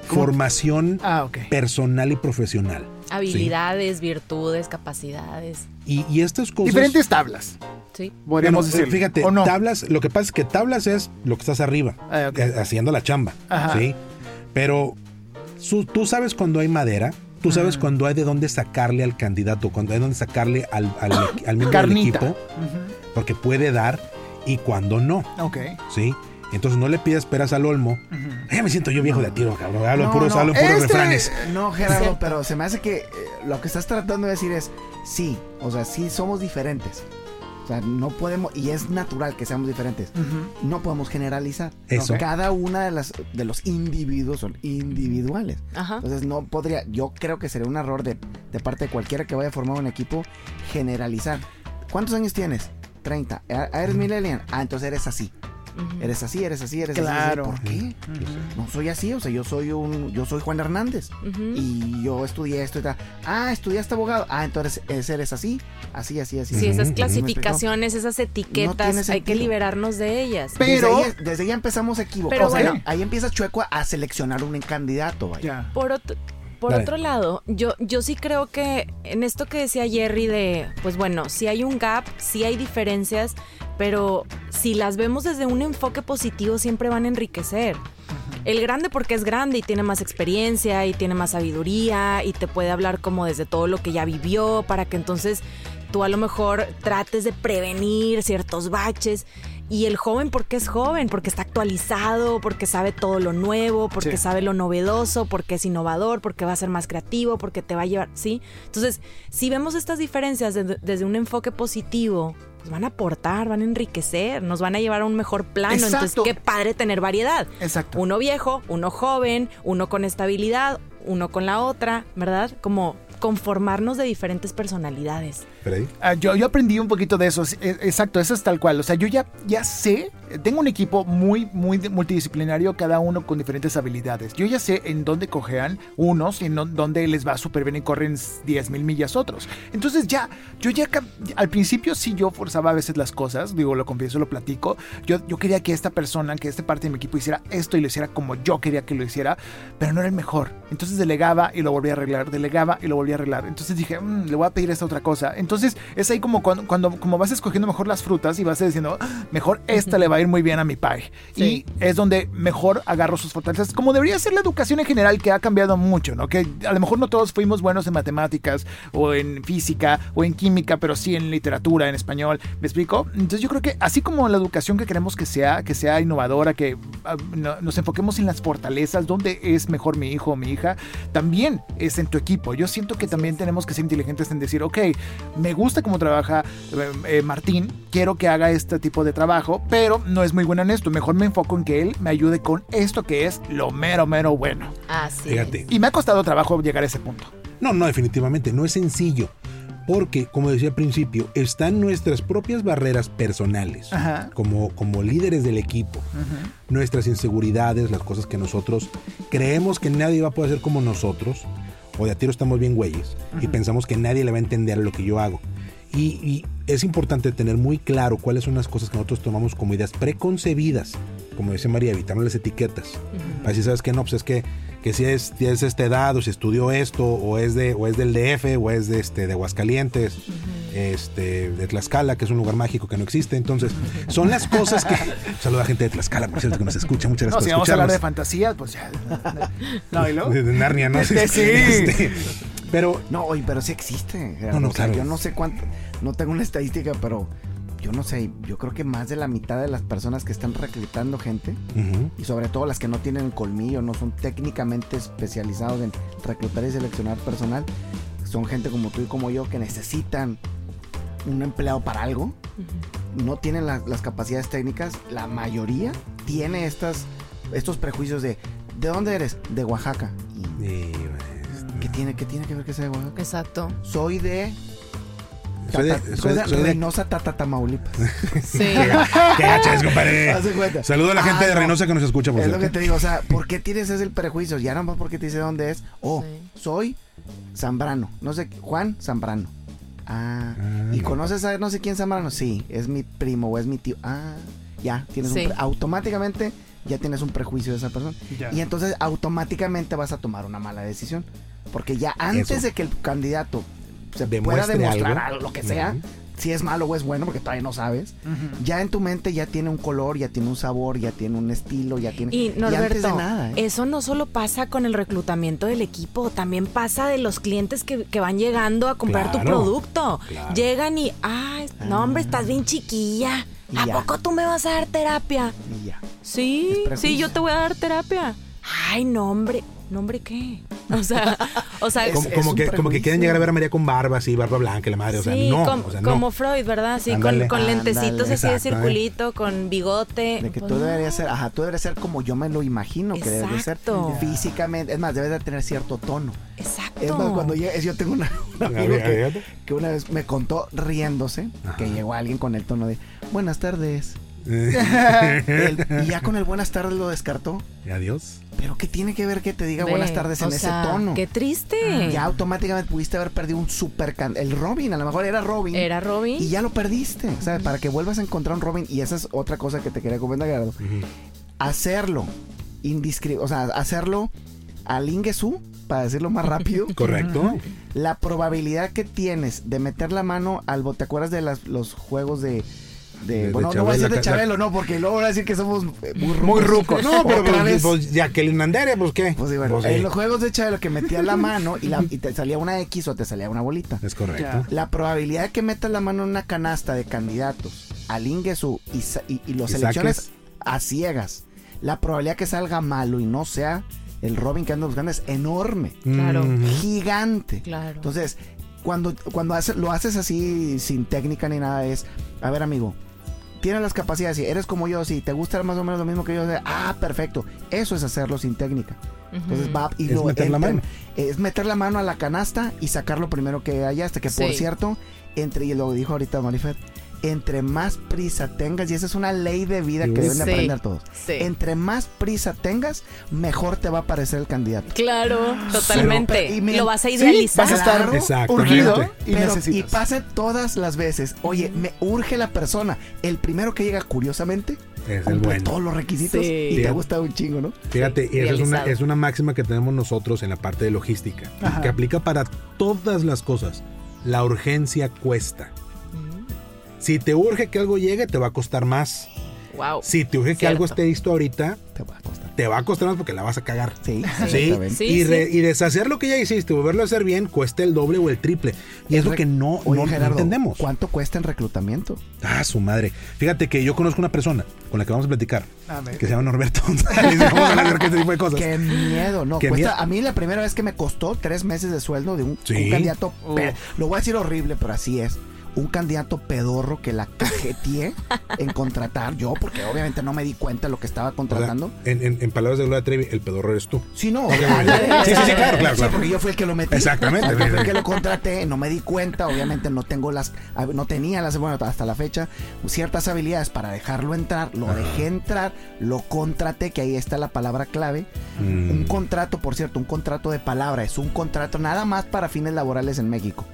Speaker 1: Formación
Speaker 2: Ah,
Speaker 1: personal y profesional.
Speaker 4: Habilidades, virtudes, capacidades.
Speaker 1: Y, y estas cosas...
Speaker 2: Diferentes tablas,
Speaker 4: Sí.
Speaker 1: Bueno, eh,
Speaker 2: decir.
Speaker 1: fíjate,
Speaker 2: ¿O no?
Speaker 1: tablas, lo que pasa es que tablas es lo que estás arriba,
Speaker 2: Ah,
Speaker 1: eh, haciendo la chamba,
Speaker 2: Ajá.
Speaker 1: ¿sí? Pero su- tú sabes cuando hay madera, tú sabes
Speaker 2: Ujú.
Speaker 1: cuando hay de dónde sacarle al candidato, cuando hay de dónde sacarle al, al, [coughs] al miembro del equipo, porque puede dar y cuando no.
Speaker 2: Ok.
Speaker 1: ¿sí? Entonces no le pidas peras al olmo. Ya me siento yo viejo de tiro, cabrón. Hablo
Speaker 3: No,
Speaker 1: puros,
Speaker 3: no,
Speaker 1: hablo puros
Speaker 2: este-
Speaker 1: refranes.
Speaker 3: No, Gerardo, pero se me hace que eh, lo que estás tratando de decir es sí, o sea, sí somos diferentes. O sea, no podemos, y es natural que seamos diferentes. No podemos generalizar.
Speaker 1: Eso.
Speaker 3: Cada una de las de los individuos son individuales.
Speaker 4: Ajá.
Speaker 3: Entonces no podría, yo creo que sería un error de, de parte de cualquiera que vaya a formar un equipo generalizar. ¿Cuántos años tienes? 30. Ah, ¿Eres millennial? Ah, entonces eres así. Eres así, eres así, eres así,
Speaker 2: Claro.
Speaker 3: así. ¿Por qué? No soy así, o sea, yo soy un yo soy Juan Hernández y yo estudié esto y tal. Ah, estudiaste abogado. Ah, entonces eres así, así, así, así.
Speaker 4: Sí, esas clasificaciones, esas etiquetas, hay que liberarnos de ellas.
Speaker 2: Pero-
Speaker 3: desde, ahí, desde ya empezamos equivocados.
Speaker 4: Pero
Speaker 3: O sea,
Speaker 4: bueno.
Speaker 3: ahí empieza Chueco a, a seleccionar un candidato. vaya.
Speaker 2: Ya.
Speaker 4: Por otro, por
Speaker 1: Dale.
Speaker 4: otro lado, yo, yo sí creo que en esto que decía Jerry de, pues bueno, sí hay un gap, sí hay diferencias, pero si las vemos desde un enfoque positivo siempre van a enriquecer. El grande porque es grande y tiene más experiencia y tiene más sabiduría y te puede hablar como desde todo lo que ya vivió para que entonces tú a lo mejor trates de prevenir ciertos baches. Y el joven porque es joven, porque está actualizado, porque sabe todo lo nuevo, porque
Speaker 2: Sí.
Speaker 4: sabe lo novedoso, porque es innovador, porque va a ser más creativo, porque te va a llevar, ¿sí? Entonces, si vemos estas diferencias desde, desde un enfoque positivo pues van a aportar, van a enriquecer, nos van a llevar a un mejor plano.
Speaker 2: Exacto.
Speaker 4: Entonces, qué padre tener variedad.
Speaker 2: Exacto.
Speaker 4: Uno viejo, uno joven, uno con estabilidad, uno con la otra, ¿verdad? Como conformarnos de diferentes personalidades.
Speaker 1: Freddy.
Speaker 2: Ah, yo, yo aprendí un poquito de eso, es- es- exacto, eso es tal cual. O sea, yo ya, ya sé, tengo un equipo muy, muy multidisciplinario, cada uno con diferentes habilidades. Yo ya sé en dónde cojean unos y en dó- dónde les va súper bien y corren 10 mil millas otros. Entonces ya, yo ya, al principio sí yo forzaba a veces las cosas, digo, lo confieso, lo platico. Yo, yo quería que esta persona, que esta parte de mi equipo hiciera esto y lo hiciera como yo quería que lo hiciera, pero no era el mejor. Entonces delegaba y lo volvía a arreglar, delegaba y lo volvía a arreglar. Entonces dije, "Mm, le voy a pedir esta otra cosa. Entonces es ahí como cuando, cuando como vas escogiendo mejor las frutas y vas diciendo, "Ah, mejor esta le va a ir muy bien a mi pie.
Speaker 4: Sí.
Speaker 2: Y es donde mejor agarro sus fortalezas. Como debería ser la educación en general, que ha cambiado mucho, ¿no? Que a lo mejor no todos fuimos buenos en matemáticas o en física o en química, pero sí en literatura, en español. ¿Me explico? Entonces yo creo que así como la educación que queremos que sea, que sea innovadora, que ah, no- nos enfoquemos en las fortalezas, donde es mejor mi hijo o mi hija, también es en tu equipo. Yo siento que también tenemos que ser inteligentes en decir, ok, me gusta cómo trabaja eh, eh, Martín, quiero que haga este tipo de trabajo, pero no es muy bueno en esto. Mejor me enfoco en que él me ayude con esto que es lo mero, mero bueno.
Speaker 4: Así.
Speaker 1: Fíjate.
Speaker 2: Y me ha costado trabajo llegar a ese punto.
Speaker 1: No, no, definitivamente, no es sencillo. Porque, como decía al principio, están nuestras propias barreras personales,
Speaker 2: Ajá.
Speaker 1: como, como líderes del equipo, nuestras inseguridades, las cosas que nosotros creemos que nadie va a poder hacer como nosotros, o de a tiro estamos bien güeyes, y pensamos que nadie le va a entender lo que yo hago. Y, y es importante tener muy claro cuáles son las cosas que nosotros tomamos como ideas preconcebidas, como decía María, evitarnos las etiquetas. Así sabes que no, pues es que, que si es, si es esta edad, o si estudió esto, o es, de, o es del DF, o es de, este, de Aguascalientes, este, de Tlaxcala, que es un lugar mágico que no existe. Entonces, son las cosas que... [laughs] Saluda a gente de Tlaxcala, por cierto, que nos escucha. Muchas
Speaker 2: No,
Speaker 1: gracias
Speaker 2: si
Speaker 1: por
Speaker 2: vamos a hablar de
Speaker 1: escucharnos.
Speaker 2: fantasía, pues ya. [laughs] No, ¿y luego?
Speaker 1: de, de Narnia, ¿no?
Speaker 2: Sí.
Speaker 1: Este, pero
Speaker 3: No, oye, pero sí existe.
Speaker 1: No, no,
Speaker 3: O sea,
Speaker 1: claro.
Speaker 3: Yo no sé cuánto, no tengo una estadística, pero yo no sé, yo creo que más de la mitad de las personas que están reclutando gente, y sobre todo las que no tienen colmillo, no son técnicamente especializados en reclutar y seleccionar personal, son gente como tú y como yo que necesitan un empleado para algo, no tienen la- las capacidades técnicas, la mayoría tiene estas, estos prejuicios de, ¿de dónde eres? De Oaxaca. ¿Y
Speaker 1: y,
Speaker 3: ¿Qué tiene, qué tiene que ver que sea de Oaxaca?
Speaker 4: Exacto.
Speaker 3: Soy de...
Speaker 1: Soy de-
Speaker 3: Tata-
Speaker 1: soy
Speaker 3: soy
Speaker 1: de-
Speaker 3: de
Speaker 1: soy de-
Speaker 3: Reynosa, Tata, Tamaulipas.
Speaker 4: Sí.
Speaker 1: ¿Qué gachas, compadre? [laughs] Saludo a la gente
Speaker 3: Ah,
Speaker 1: de
Speaker 3: no.
Speaker 1: Reynosa que nos escucha, por
Speaker 3: Es lo que te digo, o sea, ¿por qué tienes ese el prejuicio? Ya nada más porque te dice dónde es. Oh,
Speaker 4: Sí.
Speaker 3: soy Zambrano. No sé, Juan Zambrano. Ah,
Speaker 1: Ah,
Speaker 3: ¿y
Speaker 1: no.
Speaker 3: conoces a no sé quién Zambrano? Sí, es mi primo o es mi tío. Ah, ya, tienes
Speaker 4: Sí.
Speaker 3: un pre- automáticamente ya tienes un prejuicio de esa persona.
Speaker 2: Ya.
Speaker 3: Y entonces automáticamente vas a tomar una mala decisión. Porque ya antes
Speaker 1: Eso.
Speaker 3: de que el candidato se pueda demostrar
Speaker 1: algo.
Speaker 3: algo, lo que sea. Si es malo o es bueno, porque todavía no sabes, ya en tu mente ya tiene un color, ya tiene un sabor, ya tiene un estilo, ya tiene...
Speaker 4: Y
Speaker 3: antes
Speaker 4: Norberto,
Speaker 3: de nada, ¿eh?
Speaker 4: eso no solo pasa con el reclutamiento del equipo, también pasa de los clientes que, que van llegando a comprar tu producto.
Speaker 1: claro.
Speaker 4: Llegan y, ay, no hombre, estás bien chiquilla.
Speaker 3: Y
Speaker 4: ¿A
Speaker 3: ya.
Speaker 4: poco tú me vas a dar terapia?
Speaker 3: Y ya.
Speaker 4: Sí, sí, yo te voy a dar terapia. Ay, no hombre, no hombre, ¿qué? O sea, o sea,
Speaker 1: Como,
Speaker 3: Es-
Speaker 1: como que, como que quieren llegar a ver a María con barba, así, barba blanca, la madre. O sea,
Speaker 4: sí,
Speaker 1: no.
Speaker 4: com-
Speaker 1: o sea, no.
Speaker 4: como Freud, ¿verdad? Sí, con,
Speaker 1: Ándale.
Speaker 4: con lentecitos
Speaker 3: Ándale.
Speaker 4: así de
Speaker 1: Exacto,
Speaker 4: circulito, con bigote.
Speaker 3: De que
Speaker 4: Pues
Speaker 3: tú deberías ser, ajá, tú deberías ser como yo me lo imagino que debes de ser
Speaker 4: Exacto.
Speaker 3: físicamente. Es más, debes de tener cierto tono.
Speaker 4: Exacto.
Speaker 3: Es más, cuando llegues, yo tengo una, [laughs] un
Speaker 1: A
Speaker 3: amigo que, que una vez me contó riéndose
Speaker 1: Ajá.
Speaker 3: que llegó alguien con el tono de buenas tardes. [laughs] Y ya con el buenas tardes lo descartó.
Speaker 1: Adiós.
Speaker 3: Pero ¿qué tiene que ver que te diga
Speaker 4: Ve,
Speaker 3: buenas tardes en
Speaker 4: o
Speaker 3: ese
Speaker 4: sea,
Speaker 3: tono?
Speaker 4: Qué triste.
Speaker 3: Ya automáticamente pudiste haber perdido un super can- El Robin, a lo mejor era Robin.
Speaker 4: Era Robin.
Speaker 3: Y ya lo perdiste. O sea, para que vuelvas a encontrar un Robin. Y esa es otra cosa que te quería comentar, Gerardo. Hacerlo indiscri o sea, hacerlo al Ingesu, para decirlo más rápido. [laughs]
Speaker 1: Correcto.
Speaker 3: la probabilidad que tienes de meter la mano al bote. ¿Te acuerdas de las- los juegos de. De-
Speaker 1: De- de
Speaker 3: bueno, no voy a decir de
Speaker 1: Chabelo,
Speaker 3: no, porque luego van a decir que somos muy rucos.
Speaker 1: Muy ruco. [laughs] No, pero
Speaker 3: Otra
Speaker 1: pues,
Speaker 3: vez.
Speaker 1: pues, Jacqueline Andere, pues qué.
Speaker 3: Pues sí, bueno,
Speaker 1: Pues,
Speaker 3: en los juegos de Chabelo que metías la mano y, la- y te salía una X o te salía una bolita.
Speaker 1: Es correcto.
Speaker 2: Ya.
Speaker 3: La probabilidad de que metas la mano en una canasta de candidatos al Ingesu y, y, y los
Speaker 1: Y
Speaker 3: selecciones
Speaker 1: saques.
Speaker 3: a ciegas, la probabilidad que salga malo y no sea el Robin que anda buscando es enorme,
Speaker 4: Claro.
Speaker 3: Gigante.
Speaker 4: Claro.
Speaker 3: Entonces, cuando, cuando hace- lo haces así sin técnica ni nada es, a ver amigo, tienes las capacidades, y eres como yo, si te gusta más o menos lo mismo que yo, ah, perfecto. Eso es hacerlo sin técnica. Entonces va y
Speaker 1: Es
Speaker 3: lo
Speaker 1: meter la mano.
Speaker 3: Es meter la mano a la canasta y sacar lo primero que hallaste. Que por cierto, entre, y lo dijo ahorita Marifet, entre más prisa tengas, y esa es una ley de vida que deben de
Speaker 4: Sí.
Speaker 3: aprender todos.
Speaker 4: Sí.
Speaker 3: Entre más prisa tengas, mejor te va a parecer el candidato.
Speaker 4: Claro, totalmente.
Speaker 3: pero- y me-
Speaker 4: lo vas a
Speaker 3: sí,
Speaker 4: idealizar.
Speaker 2: Vas a estar urgido y
Speaker 3: Pero, y
Speaker 2: necesitas.
Speaker 3: pase todas las veces. Oye, me urge la persona. El primero que llega, curiosamente,
Speaker 1: Es el
Speaker 3: cumple
Speaker 1: bueno.
Speaker 3: todos los requisitos
Speaker 4: Sí.
Speaker 3: y te
Speaker 1: Fíjate.
Speaker 3: gusta un chingo, ¿no?
Speaker 1: Fíjate,
Speaker 4: Sí,
Speaker 1: y esa es una, es una máxima que tenemos nosotros en la parte de logística,
Speaker 2: Ajá.
Speaker 1: que aplica para todas las cosas. La urgencia cuesta. Si te urge que algo llegue, te va a costar más.
Speaker 4: Wow.
Speaker 1: Si te urge que algo esté listo ahorita,
Speaker 3: Te va a costar.
Speaker 1: te va a costar más porque la vas a cagar.
Speaker 3: Sí,
Speaker 1: Sí.
Speaker 4: Sí,
Speaker 1: y, re-
Speaker 4: sí.
Speaker 1: y deshacer lo que ya hiciste, volverlo a hacer bien, cuesta el doble o el triple. Y es lo que no,
Speaker 3: Oye,
Speaker 1: no- entendemos.
Speaker 3: ¿Cuánto cuesta en reclutamiento?
Speaker 1: Ah, su madre. Fíjate que yo conozco una persona con la que vamos a platicar,
Speaker 2: A ver.
Speaker 1: que se llama Norberto. [laughs] Vamos a hablar de este tipo de cosas.
Speaker 3: Qué miedo, no.
Speaker 1: Qué
Speaker 3: cuesta-
Speaker 1: miedo.
Speaker 3: A mí la primera vez que me costó tres meses de sueldo de un,
Speaker 1: Sí.
Speaker 3: un candidato,
Speaker 2: Uf.
Speaker 3: lo voy a decir horrible, pero así es. Un candidato pedorro que la cajeteé [laughs] en contratar yo, porque obviamente no me di cuenta de lo que estaba
Speaker 1: O sea,
Speaker 3: contratando.
Speaker 1: en, en- en palabras de Gloria Trevi, el pedorro eres tú.
Speaker 3: Sí, no.
Speaker 1: Sí, sí, sí, claro, claro,
Speaker 3: Sí,
Speaker 1: claro.
Speaker 3: porque yo fui el que lo metí.
Speaker 1: Exactamente.
Speaker 3: Yo fui el que lo contraté, no me di cuenta, obviamente no tengo las, no tenía las, bueno, hasta la fecha, ciertas habilidades para dejarlo entrar, lo dejé entrar, lo contraté, que ahí está la palabra clave.
Speaker 1: Mm.
Speaker 3: Un contrato, por cierto, un contrato de palabra, es un contrato nada más para fines laborales en México.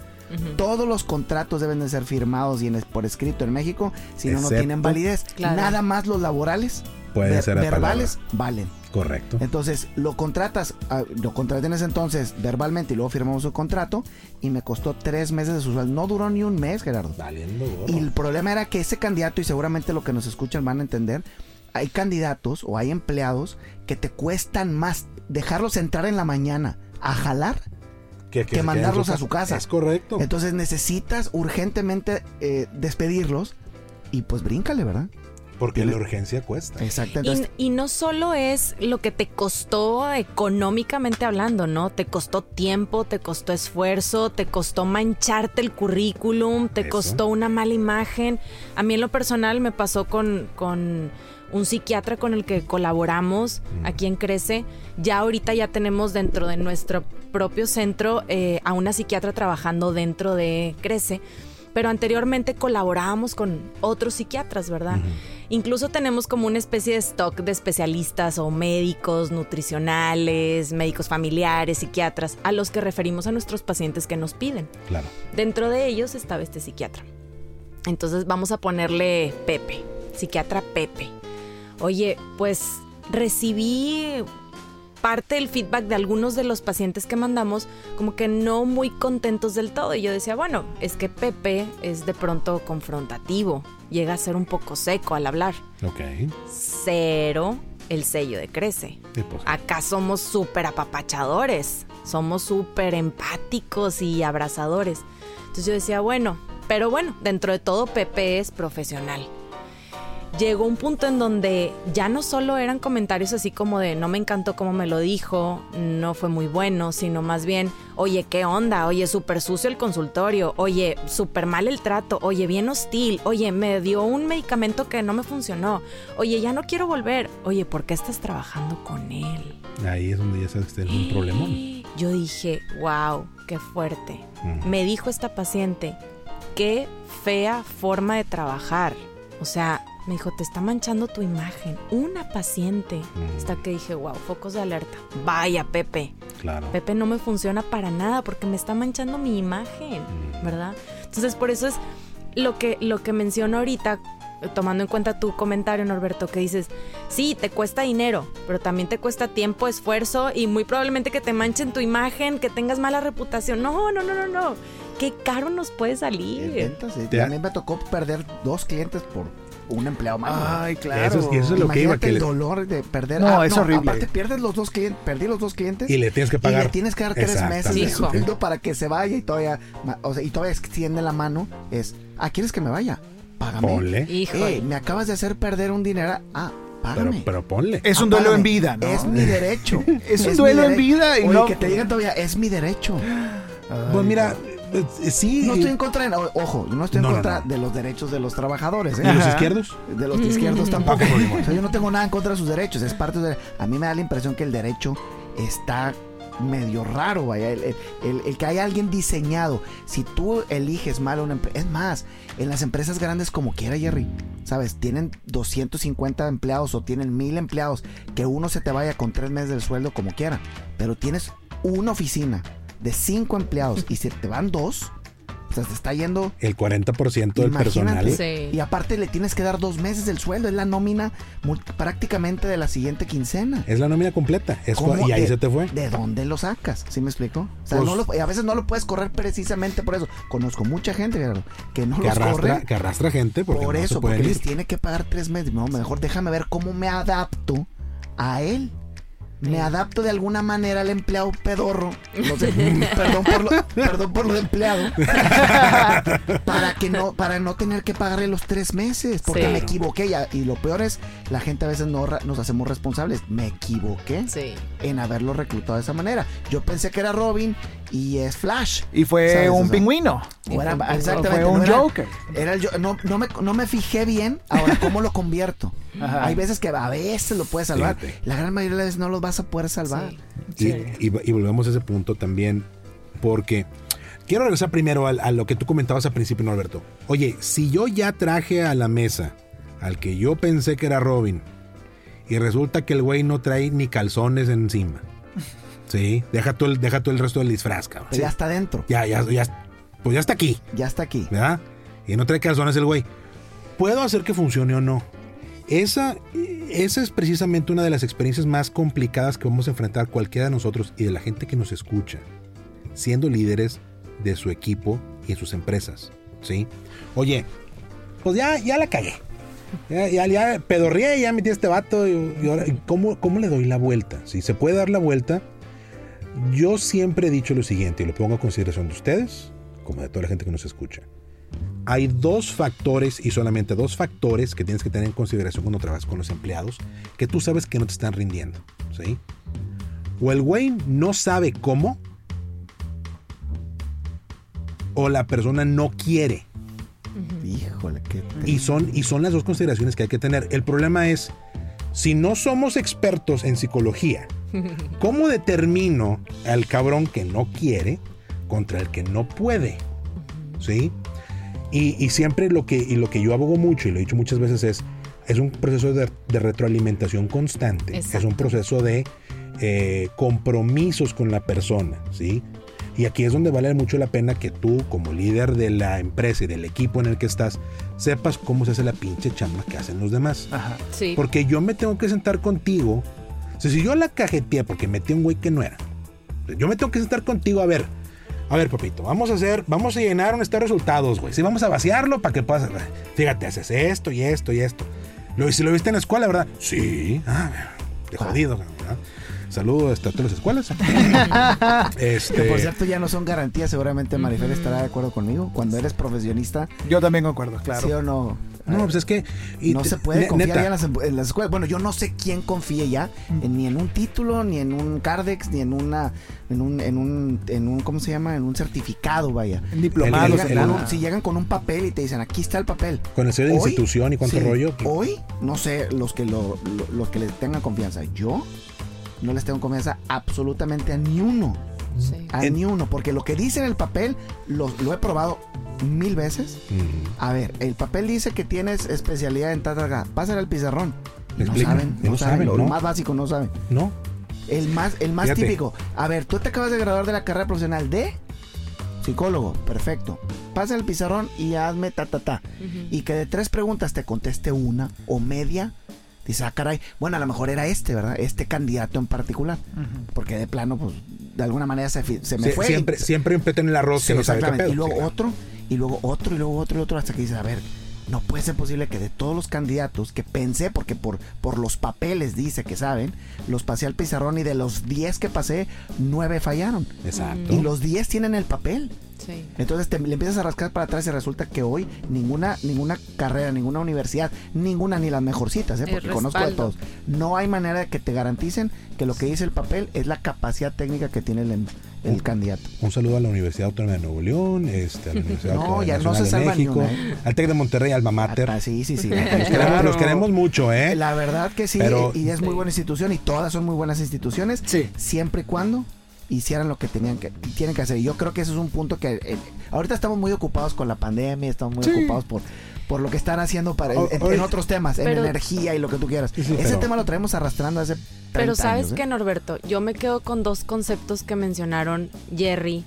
Speaker 3: Todos los contratos deben de ser firmados y en- por escrito en México, si no, no tienen validez.
Speaker 4: Claro.
Speaker 3: Nada más los laborales,
Speaker 1: Puede
Speaker 3: ver-
Speaker 1: ser
Speaker 3: verbales, valen.
Speaker 1: Correcto.
Speaker 3: Entonces, lo contratas, ah, lo contraté en ese entonces verbalmente y luego firmamos su contrato y me costó tres meses de su sueldo. No duró ni un mes, Gerardo.
Speaker 1: Valiendo.
Speaker 3: Y el problema era que ese candidato, y seguramente lo que nos escuchan van a entender, hay candidatos o hay empleados que te cuestan más dejarlos entrar en la mañana a jalar.
Speaker 1: Que,
Speaker 3: mandarlos a su casa.
Speaker 1: Es correcto.
Speaker 3: Entonces necesitas urgentemente eh, despedirlos y pues bríncale, ¿verdad?
Speaker 1: Porque la urgencia cuesta.
Speaker 3: Exacto.
Speaker 4: Y, no solo es lo que te costó económicamente hablando, ¿no? Te costó tiempo, te costó esfuerzo, te costó mancharte el currículum, te
Speaker 1: Eso.
Speaker 4: costó una mala imagen. A mí en lo personal me pasó con, con un psiquiatra con el que colaboramos
Speaker 1: Mm.
Speaker 4: aquí en Crece. Ya ahorita ya tenemos dentro de nuestro propio centro eh, a una psiquiatra trabajando dentro de Crece. Pero anteriormente colaborábamos con otros psiquiatras, ¿verdad? Incluso tenemos como una especie de stock de especialistas o médicos, nutricionales, médicos familiares, psiquiatras, a los que referimos a nuestros pacientes que nos piden.
Speaker 1: Claro.
Speaker 4: Dentro de ellos estaba este psiquiatra. Entonces vamos a ponerle Pepe, psiquiatra Pepe. Oye, pues recibí parte del feedback de algunos de los pacientes que mandamos como que no muy contentos del todo. Y yo decía, bueno, es que Pepe es de pronto confrontativo, llega a ser un poco seco al hablar.
Speaker 1: Ok.
Speaker 4: Cero el sello de Crece. Acá somos súper apapachadores, somos súper empáticos y abrazadores. Entonces yo decía, bueno, pero bueno, dentro de todo Pepe es profesional. Llegó un punto en donde ya no solo eran comentarios así como de no me encantó cómo me lo dijo, no fue muy bueno, sino más bien, oye, ¿qué onda? Oye, súper sucio el consultorio, oye, súper mal el trato, oye, bien hostil, oye, me dio un medicamento que no me funcionó, oye, ya no quiero volver, oye, ¿por qué estás trabajando con él?
Speaker 1: ahí es donde ya sabes que es un problemón.
Speaker 4: Yo dije, wow, qué fuerte. Me dijo esta paciente, qué fea forma de trabajar. O sea, me dijo, te está manchando tu imagen. Una paciente.
Speaker 1: Mm.
Speaker 4: Hasta que dije, wow, focos de alerta. Vaya, Pepe.
Speaker 1: Claro.
Speaker 4: Pepe no me funciona para nada porque me está manchando mi imagen,
Speaker 1: Mm.
Speaker 4: ¿verdad? Entonces, por eso es lo que, lo que menciono ahorita, tomando en cuenta tu comentario, Norberto, que dices, sí, te cuesta dinero, pero también te cuesta tiempo, esfuerzo y muy probablemente que te manchen tu imagen, que tengas mala reputación. No, no, no, no, no. Qué caro nos puede salir.
Speaker 3: mí me tocó perder dos clientes por un empleado más. ¿no?
Speaker 2: Ay, claro.
Speaker 1: Eso es- y eso es lo que iba,
Speaker 3: Imagínate
Speaker 1: que
Speaker 3: el
Speaker 1: le-
Speaker 3: dolor de perder.
Speaker 2: No, es horrible.
Speaker 3: Aparte pierdes los dos clientes, perdí los dos clientes.
Speaker 1: Y le tienes que
Speaker 3: Y
Speaker 1: pagar.
Speaker 3: le tienes que dar tres meses de
Speaker 4: Hijo.
Speaker 3: sueldo para que se vaya y todavía, o sea, y todavía extiende la mano. Es, ah, ¿quieres que me vaya? Págame.
Speaker 1: Ponle.
Speaker 4: Híjole.
Speaker 3: Eh, me acabas de hacer perder un dinero. Ah,
Speaker 1: Pero,
Speaker 3: págame.
Speaker 1: pero ponle.
Speaker 2: Es un
Speaker 3: Ah,
Speaker 2: duelo en vida, ¿no?
Speaker 3: Es mi derecho. [laughs]
Speaker 2: Es un duelo en vida y
Speaker 3: Oye,
Speaker 2: no-
Speaker 3: que te digan todavía, es mi derecho.
Speaker 2: Ay,
Speaker 1: Pues mira, sí.
Speaker 3: No estoy
Speaker 1: eh,
Speaker 3: en contra, de, ojo, yo no estoy en
Speaker 1: No,
Speaker 3: contra
Speaker 1: no.
Speaker 3: de los derechos de los trabajadores, ¿eh?
Speaker 1: ¿Y los izquierdos?
Speaker 3: De los de izquierdos tampoco.
Speaker 1: Ah.
Speaker 3: O sea, yo no tengo nada en contra de sus derechos, es parte de... A mí me da la impresión que el derecho está medio raro, vaya. El, el- el- el que hay alguien diseñado. Si tú eliges mal a una empresa... Es más, en las empresas grandes como quiera, Jerry, ¿sabes? Tienen 250 empleados o tienen 1000 empleados. Que uno se te vaya con tres meses del sueldo como quiera. Pero tienes una oficina de cinco empleados y se te van dos... O sea, te está yendo
Speaker 1: El 40% del personal.
Speaker 4: Sí.
Speaker 3: y aparte le tienes que dar dos meses del sueldo, es la nómina prácticamente de la siguiente quincena.
Speaker 1: Es la nómina completa. Y ahí
Speaker 3: ¿De-
Speaker 1: se te fue.
Speaker 3: ¿De dónde lo sacas? ¿Sí me explico? O sea,
Speaker 1: Pues-
Speaker 3: no lo- y a veces no lo puedes correr precisamente por eso. Conozco mucha gente, Gerardo, que no
Speaker 1: Que
Speaker 3: los
Speaker 1: arrastra,
Speaker 3: corre
Speaker 1: que arrastra gente porque
Speaker 3: por
Speaker 1: no se
Speaker 3: eso, porque
Speaker 1: ir.
Speaker 3: les tiene que pagar tres meses. No, mejor déjame ver cómo me adapto a él. Me adapto de alguna manera al empleado pedorro. No sé, [laughs] perdón por lo, perdón por lo de empleado. [laughs] para que no, [laughs] para no tener que pagarle los tres meses. Porque
Speaker 4: Sí.
Speaker 3: me equivoqué. ya. Y lo peor es, la gente a veces no nos hacemos responsables. Me equivoqué
Speaker 4: Sí.
Speaker 3: en haberlo reclutado de esa manera. Yo pensé que era Robin y es Flash.
Speaker 2: Y fue
Speaker 3: ¿Sabes? O
Speaker 2: un
Speaker 3: sea,
Speaker 2: pingüino.
Speaker 3: O era-
Speaker 4: O fue
Speaker 3: exactamente.
Speaker 2: un
Speaker 3: no era-
Speaker 2: Joker.
Speaker 3: Era el no, no, me, no me fijé bien. Ahora, ¿cómo lo convierto? [laughs]
Speaker 2: Ajá.
Speaker 3: Hay veces que a veces lo puedes salvar.
Speaker 1: Fíjate.
Speaker 3: La gran mayoría de las veces no los vas a poder salvar.
Speaker 4: Sí.
Speaker 1: Y, y- y volvemos a ese punto también, porque quiero regresar primero a, lo que tú comentabas al principio, Norberto. Oye, si yo ya traje a la mesa al que yo pensé que era Robin, y resulta que el güey no trae ni calzones encima. [laughs] Sí, deja todo el, deja todo el resto del disfraz, cabrón.
Speaker 3: Ya está dentro.
Speaker 1: Ya, ya, ya, pues ya está aquí,
Speaker 3: Ya está aquí.
Speaker 1: ¿verdad? Y no trae calzones el güey. ¿Puedo hacer que funcione o no? Esa, esa es precisamente una de las experiencias más complicadas que vamos a enfrentar cualquiera de nosotros y de la gente que nos escucha, siendo líderes de su equipo y de sus empresas, ¿sí? Oye, pues ya, ya la cagué. Ya, ya, ya ya metí este vato y ahora, ¿cómo, ¿cómo le doy la vuelta? Si se puede dar la vuelta, yo siempre he dicho lo siguiente y lo pongo a consideración de ustedes, como de toda la gente que nos escucha. Hay dos factores y solamente dos factores que tienes que tener en consideración cuando trabajas con los empleados que tú sabes que no te están rindiendo. ¿sí? O el güey no sabe cómo, o la persona no quiere.
Speaker 3: Híjole, qué.
Speaker 1: Y son, y son las dos consideraciones que hay que tener. El problema es, si no somos expertos en psicología, [laughs] ¿cómo determino al cabrón que no quiere contra el que no puede? ¿Sí? Y, y siempre lo que, y lo que yo abogo mucho, y lo he dicho muchas veces, es, es un proceso de, de retroalimentación constante. Es un proceso de eh, compromisos con la persona, ¿sí? Y aquí es donde vale mucho la pena que tú, como líder de la empresa y del equipo en el que estás, sepas cómo se hace la pinche chamba que hacen los demás.
Speaker 2: Ajá.
Speaker 4: Sí.
Speaker 1: Porque yo me tengo que sentar contigo. O sea, si yo la cajeteé porque metí a un güey que no era, yo me tengo que sentar contigo a ver. A ver, papito, vamos a hacer, vamos a llenar un estado de resultados, güey. Si vamos a vaciarlo para que puedas. Fíjate, haces esto y esto y esto. Lo, si lo viste en la escuela, ¿verdad? Sí. Ah, de jodido, ¿verdad? Saludos hasta todas las escuelas. [laughs] este.
Speaker 3: Que por cierto ya no son garantías, seguramente Marifel estará de acuerdo conmigo. Cuando eres profesionista,
Speaker 2: Yo también concuerdo, claro.
Speaker 3: ¿sí o no?
Speaker 1: No, pues es que. y
Speaker 3: no se puede confiar
Speaker 1: neta,
Speaker 3: ya en las, en las escuelas. Bueno, yo no sé quién confíe ya, en- ni en un título, ni en un Cardex, ni en una, en un, en un, en un, ¿cómo se llama? En un certificado, vaya.
Speaker 2: En
Speaker 1: El- el- el-
Speaker 3: un- si llegan con un papel y te dicen, aquí está el papel.
Speaker 1: Con el sello de
Speaker 3: Hoy,
Speaker 1: institución y cuánto
Speaker 3: sí,
Speaker 1: rollo.
Speaker 3: Hoy, no sé, los que lo, lo- los que les tengan confianza. Yo no les tengo confianza absolutamente a ni uno.
Speaker 4: Sí.
Speaker 3: A
Speaker 1: En-
Speaker 3: ni uno. Porque lo que dice en el papel, lo, lo he probado mil veces.
Speaker 1: Mm.
Speaker 3: A ver, el papel dice que tienes especialidad en tataga. Pásale al pizarrón. Y no
Speaker 1: Explica.
Speaker 3: saben,
Speaker 1: no
Speaker 3: no saben.
Speaker 1: saben,
Speaker 3: Lo,
Speaker 1: ¿no?
Speaker 3: más básico no saben.
Speaker 1: No.
Speaker 3: El más, el más
Speaker 1: Fíjate.
Speaker 3: típico. A ver, tú te acabas de graduar de la carrera profesional de psicólogo. Perfecto. Pasa el pizarrón y hazme ta, ta, ta. Y que de tres preguntas te conteste una o media. Dice, ah, caray. Bueno, a lo mejor era este, ¿verdad? Este candidato en particular. Porque de plano, pues, de alguna manera se, se me fue.
Speaker 1: siempre,
Speaker 3: y-
Speaker 1: siempre un peto en el arroz
Speaker 3: Sí,
Speaker 1: que no sabe qué
Speaker 3: exactamente.
Speaker 1: pedo.
Speaker 3: Y luego
Speaker 1: Sí, claro.
Speaker 3: otro, y luego otro, y luego otro, y otro, hasta que dices, a ver, no puede ser posible que de todos los candidatos que pensé, porque por, por los papeles dice que saben, los pasé al pizarrón y de los 10 que pasé, 9 fallaron.
Speaker 1: Exacto.
Speaker 3: Y los 10 tienen el papel.
Speaker 4: Sí.
Speaker 3: Entonces te, le empiezas a rascar para atrás y resulta que hoy ninguna, ninguna carrera, ninguna universidad, ninguna ni las mejorcitas, ¿eh?
Speaker 4: El
Speaker 3: porque conozco
Speaker 4: respaldo.
Speaker 3: todos. No hay manera de que te garanticen que lo que dice el papel es la capacidad técnica que tiene el, el candidato.
Speaker 1: Un saludo a la Universidad Autónoma de Nuevo León, este, a la Universidad [laughs]
Speaker 3: No,
Speaker 1: Autónoma
Speaker 3: ya no se
Speaker 1: de México,
Speaker 3: ¿eh?
Speaker 1: al TEC de Monterrey, Alma Mater.
Speaker 3: Ah, sí, sí, sí. [laughs]
Speaker 1: Los queremos, los queremos mucho, ¿eh?
Speaker 3: La verdad que sí,
Speaker 1: Pero-
Speaker 3: y es muy buena institución y todas son muy buenas instituciones,
Speaker 2: Sí.
Speaker 3: siempre y cuando hicieran lo que tenían que tienen que hacer. Y yo creo que ese es un punto que eh, ahorita estamos muy ocupados con la pandemia, estamos muy
Speaker 2: Sí.
Speaker 3: ocupados por por lo que están haciendo para en,
Speaker 1: O-
Speaker 3: en- en otros temas, en
Speaker 4: Pero-
Speaker 3: energía y lo que tú quieras.
Speaker 1: Sí, sí,
Speaker 3: ese
Speaker 1: pero-
Speaker 3: tema lo traemos arrastrando hace 30
Speaker 4: Pero sabes
Speaker 3: años, ¿eh?
Speaker 4: que Norberto, yo me quedo con dos conceptos que mencionaron Jerry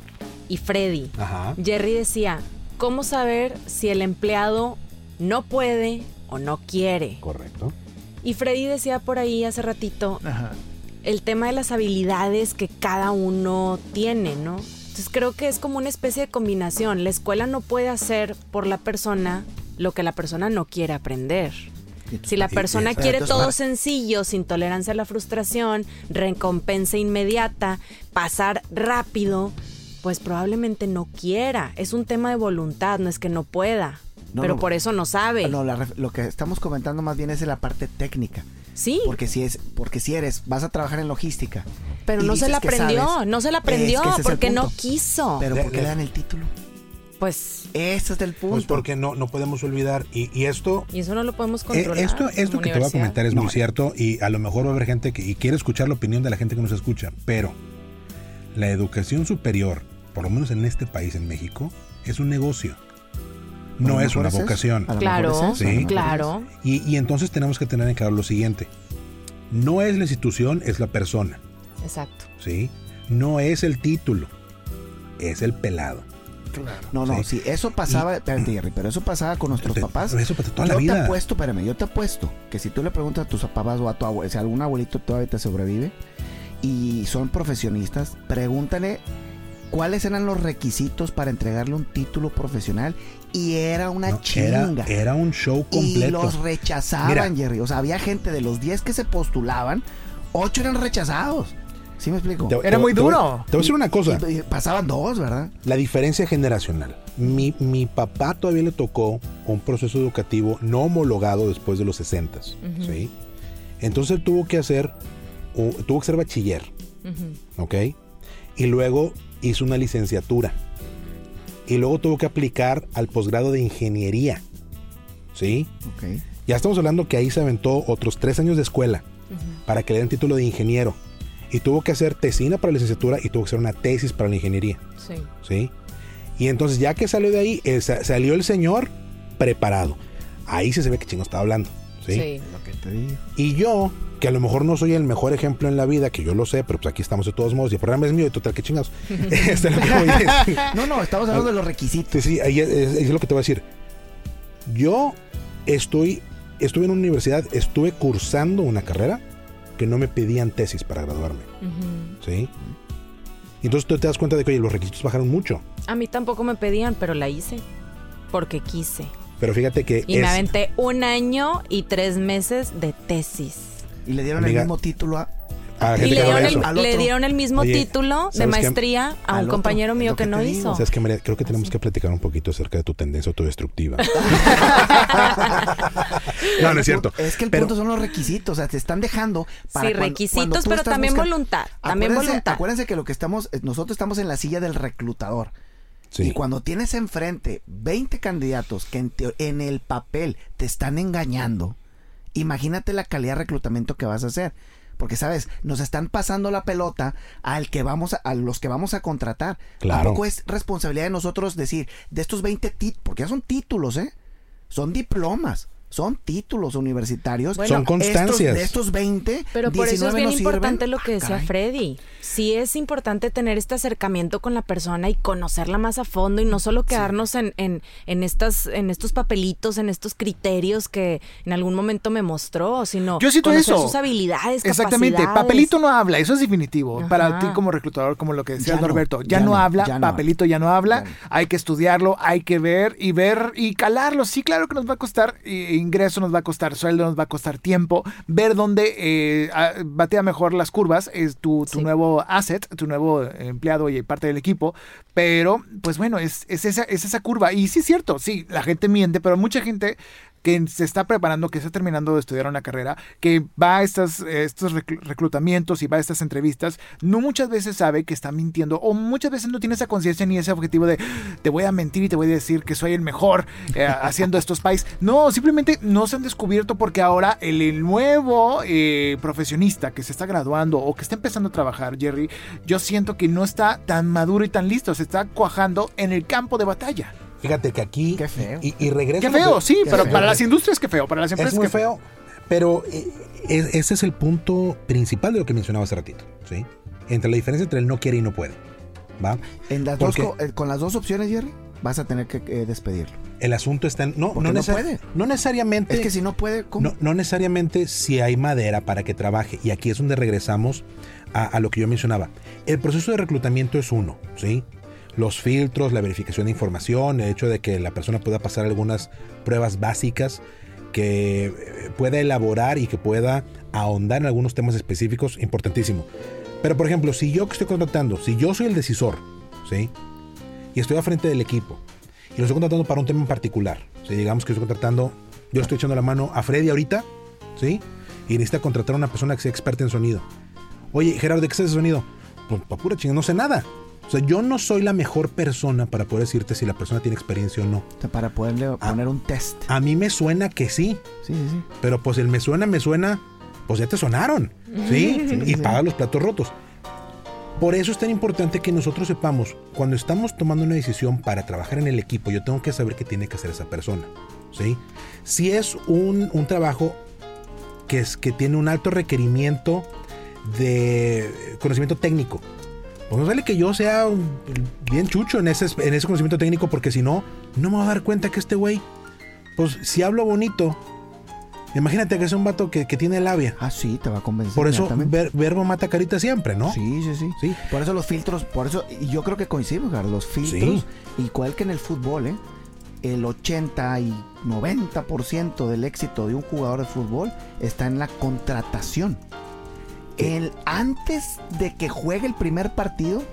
Speaker 4: y Freddy.
Speaker 1: Ajá.
Speaker 4: Jerry decía, ¿cómo saber si el empleado no puede o no quiere?
Speaker 1: Correcto.
Speaker 4: Y Freddy decía por ahí hace ratito
Speaker 2: Ajá.
Speaker 4: el tema de las habilidades que cada uno tiene, ¿no? Entonces creo que es como una especie de combinación. La escuela no puede hacer por la persona lo que la persona no quiere aprender. Si la persona quiere todo sencillo, sin tolerancia a la frustración, recompensa inmediata, pasar rápido, pues probablemente no quiera. Es un tema de voluntad, no es que no pueda.
Speaker 3: No,
Speaker 4: pero
Speaker 3: no.
Speaker 4: por eso no sabe.
Speaker 3: No, la lo que estamos comentando más bien es de la parte técnica.
Speaker 4: sí,
Speaker 3: Porque si es, porque si eres, vas a trabajar en logística.
Speaker 4: pero no se la aprendió,
Speaker 3: sabes,
Speaker 4: no se la aprendió
Speaker 3: es
Speaker 4: porque no quiso.
Speaker 3: Pero
Speaker 1: Le-
Speaker 3: ¿por qué
Speaker 1: le-
Speaker 3: le dan el título?
Speaker 4: Pues,
Speaker 3: Ese es el punto.
Speaker 1: Pues porque no, no podemos olvidar. Y, y esto,
Speaker 4: y eso no lo podemos
Speaker 1: eh,
Speaker 4: controlar.
Speaker 1: esto, esto que te voy a comentar es
Speaker 3: No.
Speaker 1: muy cierto. Y a lo mejor va a haber gente que y quiere escuchar la opinión de la gente que nos escucha. Pero la educación superior, por lo menos en este país, en México, es un negocio. No es una vocación.
Speaker 4: Claro,
Speaker 3: es
Speaker 1: Sí.
Speaker 4: claro.
Speaker 1: Y, y entonces tenemos que tener en claro lo siguiente. No es la institución, es la persona.
Speaker 4: Exacto.
Speaker 1: ¿Sí? No es el título, es el pelado.
Speaker 2: Claro.
Speaker 3: No, no,
Speaker 1: Sí.
Speaker 3: sí, eso pasaba, espérate, Jerry, pero eso pasaba con nuestros
Speaker 1: Te-
Speaker 3: papás.
Speaker 1: Eso para toda
Speaker 3: yo
Speaker 1: la
Speaker 3: te
Speaker 1: vida.
Speaker 3: apuesto, espérame, yo te apuesto que si tú le preguntas a tus papás o a tu abuelo, si algún abuelito todavía te sobrevive y son profesionistas, pregúntale cuáles eran los requisitos para entregarle un título profesional y era una
Speaker 1: No,
Speaker 3: chinga.
Speaker 1: era un show
Speaker 3: y
Speaker 1: completo.
Speaker 3: los rechazaban,
Speaker 1: Mira.
Speaker 3: Jerry. O sea, había gente de los 10 que se postulaban, 8 eran rechazados. ¿Sí me explico?
Speaker 1: Te-
Speaker 2: Era
Speaker 1: te-
Speaker 2: muy duro.
Speaker 1: Te voy a decir una cosa.
Speaker 3: Y- y pasaban dos, ¿verdad?
Speaker 1: La diferencia generacional. Mi, mi papá todavía le tocó un proceso educativo no homologado después de los 60.
Speaker 4: Ujú.
Speaker 1: ¿sí? Entonces él tuvo que hacer, tuvo que ser bachiller. ¿ok? Y luego hizo una licenciatura. Y luego tuvo que aplicar al posgrado de ingeniería. ¿Sí?
Speaker 3: Ok.
Speaker 1: Ya estamos hablando que ahí se aventó otros tres años de escuela para que le den título de ingeniero. Y tuvo que hacer tesina para la licenciatura y tuvo que hacer una tesis para la ingeniería.
Speaker 4: Sí.
Speaker 1: ¿sí? Y entonces ya que salió de ahí, eh, sa- salió el señor preparado. Ahí sí se ve que chingo estaba hablando, ¿sí?
Speaker 4: Sí.
Speaker 3: Lo que te digo.
Speaker 1: Y yo, que a lo mejor no soy el mejor ejemplo en la vida, que yo lo sé, pero pues aquí estamos de todos modos y el programa es mío y total, que chingados. [laughs] Este, lo que voy es- [laughs]
Speaker 3: No, no, estamos hablando de los requisitos.
Speaker 1: Sí, sí, ahí es, es- es lo que te voy a decir. Yo estoy, estuve en una universidad, estuve cursando una carrera no me pedían tesis para graduarme. ¿sí? Y entonces tú te das cuenta de que, oye, los requisitos bajaron mucho.
Speaker 4: A mí tampoco me pedían, pero la hice. Porque quise.
Speaker 1: Pero fíjate que
Speaker 4: Y me aventé un año y tres meses de tesis.
Speaker 3: Y le dieron
Speaker 1: Amiga,
Speaker 3: el mismo título a.
Speaker 1: a
Speaker 4: Y
Speaker 1: gente
Speaker 4: le
Speaker 1: que no
Speaker 4: dieron, el, le dieron mismo
Speaker 1: Oye,
Speaker 4: título de maestría a
Speaker 3: Al
Speaker 4: un compañero
Speaker 3: es
Speaker 4: mío que
Speaker 3: que
Speaker 4: no
Speaker 3: digo.
Speaker 4: hizo.
Speaker 1: Creo que tenemos que platicar un poquito acerca de tu tendencia autodestructiva. [laughs] no, no es cierto.
Speaker 3: Es que el
Speaker 1: Pero-
Speaker 3: punto son los requisitos. O sea, te están dejando. Para
Speaker 4: Sí,
Speaker 3: cuando-
Speaker 4: requisitos,
Speaker 3: cuando
Speaker 4: pero también
Speaker 3: buscando-
Speaker 4: voluntad. También
Speaker 3: Acuérdense-
Speaker 4: voluntad.
Speaker 3: Acuérdense que lo que estamos. eh, Nosotros estamos en la silla del reclutador.
Speaker 1: Sí.
Speaker 3: Y cuando tienes enfrente 20 candidatos que en, en el papel te están engañando, imagínate la calidad de reclutamiento que vas a hacer. Porque, ¿sabes? Nos están pasando la pelota al que vamos a, a los que vamos a contratar.
Speaker 1: Claro.
Speaker 3: Tampoco es responsabilidad de nosotros decir, de estos 20 títulos, porque ya son títulos, ¿eh? Son diplomas. Son títulos universitarios.
Speaker 4: Bueno,
Speaker 1: Son
Speaker 3: Estos-
Speaker 1: constancias.
Speaker 3: de estos 20,
Speaker 4: Pero por eso es
Speaker 3: 19
Speaker 4: bien
Speaker 3: no sirven.
Speaker 4: importante lo que
Speaker 3: Ah,
Speaker 4: decía. Freddy. Sí es importante tener este acercamiento con la persona y conocerla más a fondo y no solo quedarnos en, en, en estas, en estos papelitos, en estos criterios que en algún momento me mostró, sino
Speaker 2: Yo
Speaker 4: conocer
Speaker 2: eso.
Speaker 4: sus habilidades,
Speaker 2: Exactamente,
Speaker 4: capacidades.
Speaker 2: papelito no habla, eso es definitivo.
Speaker 4: Ajá.
Speaker 2: Para ti como reclutador, como lo que decía
Speaker 3: Ya no,
Speaker 2: Norberto, ya,
Speaker 3: ya
Speaker 2: no,
Speaker 3: no,
Speaker 2: habla,
Speaker 3: ya no.
Speaker 2: papelito ya no habla,
Speaker 3: Ya no.
Speaker 2: hay que estudiarlo, hay que ver y ver y calarlo. Sí, claro que nos va a costar eh, ingreso, nos va a costar sueldo, nos va a costar tiempo, ver dónde eh, batea mejor las curvas, es tu, tu
Speaker 4: Sí.
Speaker 2: nuevo asset, tu nuevo empleado y parte del equipo, pero pues bueno, es, es, esa, es esa curva. Y sí es cierto, sí, la gente miente, pero mucha gente que se está preparando, que está terminando de estudiar una carrera, que va a estas, estos reclutamientos y va a estas entrevistas, no muchas veces sabe que está mintiendo o muchas veces no tiene esa conciencia ni ese objetivo de te voy a mentir y te voy a decir que soy el mejor eh, haciendo estos países. No, simplemente no se han descubierto porque ahora el, nuevo eh, profesionista que se está graduando o que está empezando a trabajar, Jerry, yo siento que no está tan maduro y tan listo, se está cuajando en el campo de batalla.
Speaker 1: Fíjate que aquí.
Speaker 3: Qué feo.
Speaker 1: Y, y regresa.
Speaker 2: Qué feo, sí, pero para las industrias, qué feo. Para las empresas,
Speaker 1: es muy
Speaker 2: qué feo.
Speaker 1: Pero eh, ese es el punto principal de lo que mencionaba hace ratito. ¿sí? Entre la diferencia entre el no quiere y no puede. ¿va?
Speaker 3: En las dos, eh, con las dos opciones, Jerry, vas a tener que eh, despedirlo.
Speaker 1: El asunto está en. No, no,
Speaker 3: no puede.
Speaker 1: No necesariamente.
Speaker 3: Es que si no puede, ¿cómo?
Speaker 1: No, no necesariamente si hay madera para que trabaje. Y aquí es donde regresamos a, a, lo que yo mencionaba. El proceso de reclutamiento es uno, ¿sí? Los filtros, la verificación de información, el hecho de que la persona pueda pasar algunas pruebas básicas, que eh, pueda elaborar y que pueda ahondar en algunos temas específicos, importantísimo. Pero por ejemplo, si yo que estoy contratando, si yo soy el decisor, ¿sí? Y estoy al frente del equipo y lo estoy contratando para un tema en particular. Si digamos que estoy contratando, yo estoy echando la mano a Freddy ahorita, ¿sí? Y necesita contratar a una persona que sea experta en sonido. Oye, Gerardo, ¿de qué es ese sonido? Pues pura chingada, no sé nada. O sea, yo no soy la mejor persona para poder decirte si la persona tiene experiencia o no.
Speaker 3: O sea, para poderle poner un test.
Speaker 1: A mí me suena que sí.
Speaker 3: Sí, sí, sí.
Speaker 1: Pero pues el me suena, me suena, pues ya te sonaron. ¿Sí? [laughs] sí y paga los platos rotos. Por eso es tan importante que nosotros sepamos, cuando estamos tomando una decisión para trabajar en el equipo, yo tengo que saber qué tiene que hacer esa persona. ¿sí? Si es un, un trabajo que, es, que tiene un alto requerimiento de conocimiento técnico, pues no vale que yo sea bien chucho en ese, en ese conocimiento técnico, porque si no, no me voy a dar cuenta que este güey, pues si hablo bonito, Imagínate que es un vato que, que, tiene labia.
Speaker 3: Ah, sí, te va a convencer.
Speaker 1: Por eso ver, verbo mata carita siempre, ¿no?
Speaker 3: Sí, sí, sí,
Speaker 1: sí.
Speaker 3: Por eso los filtros, por eso, y yo creo que coincidimos, Carlos, los filtros, sí. igual que en el fútbol, ¿eh? El 80 y 90% del éxito de un jugador de fútbol está en la contratación. El, antes de que juegue el primer partido,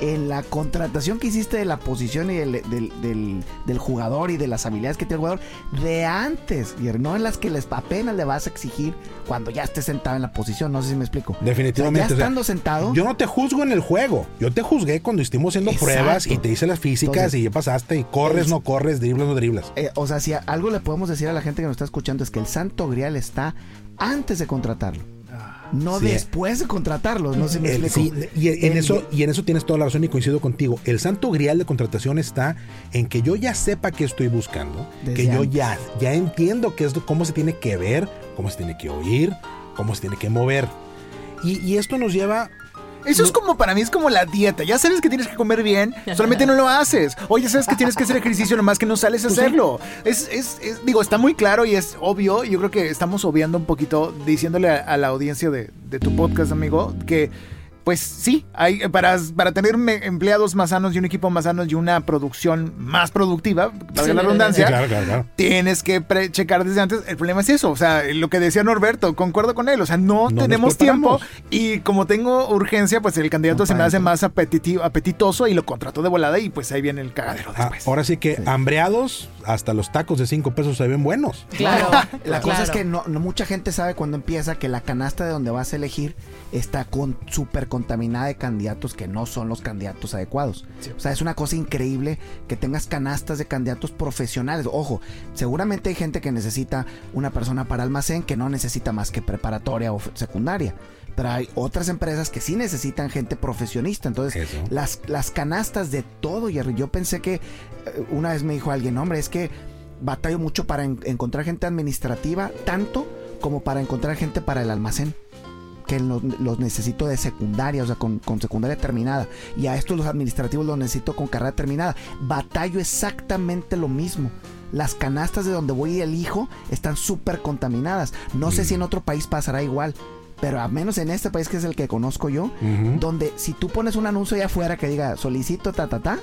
Speaker 3: en la contratación que hiciste de la posición y del, del, del, del, jugador y de las habilidades que tiene el jugador de antes, no en las que les apenas le vas a exigir cuando ya estés sentado en la posición. No sé si me explico.
Speaker 1: Definitivamente.
Speaker 3: O sea, ya estando o sea, sentado.
Speaker 1: Yo no te juzgo en el juego. Yo te juzgué cuando estuvimos haciendo Exacto. pruebas y te hice las físicas Entonces, y ya pasaste y corres, es, no corres, driblas, no driblas.
Speaker 3: Eh, o sea, si algo le podemos decir a la gente que nos está escuchando es que el santo grial está antes de contratarlo no sí. después de contratarlos, no se me
Speaker 1: el, sí, y, en el, eso, y en eso tienes toda la razón y coincido contigo. El santo grial de contratación está en que yo ya sepa qué estoy buscando, que yo ya, ya entiendo qué es, cómo se tiene que ver, cómo se tiene que oír, cómo se tiene que mover. Y, y esto nos lleva
Speaker 2: eso es como para mí, es como la dieta. Ya sabes que tienes que comer bien, solamente no lo haces. Oye, sabes que tienes que hacer ejercicio, nomás que no sales a hacerlo. Es, es, es, digo, está muy claro y es obvio. Yo creo que estamos obviando un poquito, diciéndole a, a la audiencia de, de tu podcast, amigo, que pues sí, hay, para, para tener empleados más sanos y un equipo más sano y una producción más productiva, para sí, la redundancia,
Speaker 1: claro, claro, claro.
Speaker 2: tienes que checar desde antes. El problema es eso, o sea, lo que decía Norberto, concuerdo con él, o sea, no, no tenemos tiempo y como tengo urgencia, pues el candidato no, se me hace más apetitivo, apetitoso y lo contrató de volada y pues ahí viene el cagadero después.
Speaker 1: Ah, ahora sí que sí. hambreados, hasta los tacos de 5 pesos se ven buenos.
Speaker 4: Claro. [laughs]
Speaker 3: la cosa es que no, mucha gente sabe cuando empieza que la canasta de donde vas a elegir está con súper contaminada de candidatos que no son los candidatos adecuados. Sí. O sea, es una cosa increíble que tengas canastas de candidatos profesionales. Ojo, seguramente hay gente que necesita una persona para almacén que no necesita más que preparatoria o secundaria. Pero hay otras empresas que sí necesitan gente profesionista. Entonces, las, las canastas de todo, Jerry. Yo pensé que eh, una vez me dijo alguien, hombre, es que batallo mucho para en encontrar gente administrativa, tanto como para encontrar gente para el almacén que los, los, necesito de secundaria, o sea, con, con, secundaria terminada. Y a estos los administrativos los necesito con carrera terminada. Batallo exactamente lo mismo. Las canastas de donde voy y elijo están súper contaminadas. No mm. sé si en otro país pasará igual. Pero al menos en este país que es el que conozco yo, uh -huh. donde si tú pones un anuncio allá afuera que diga solicito ta ta ta,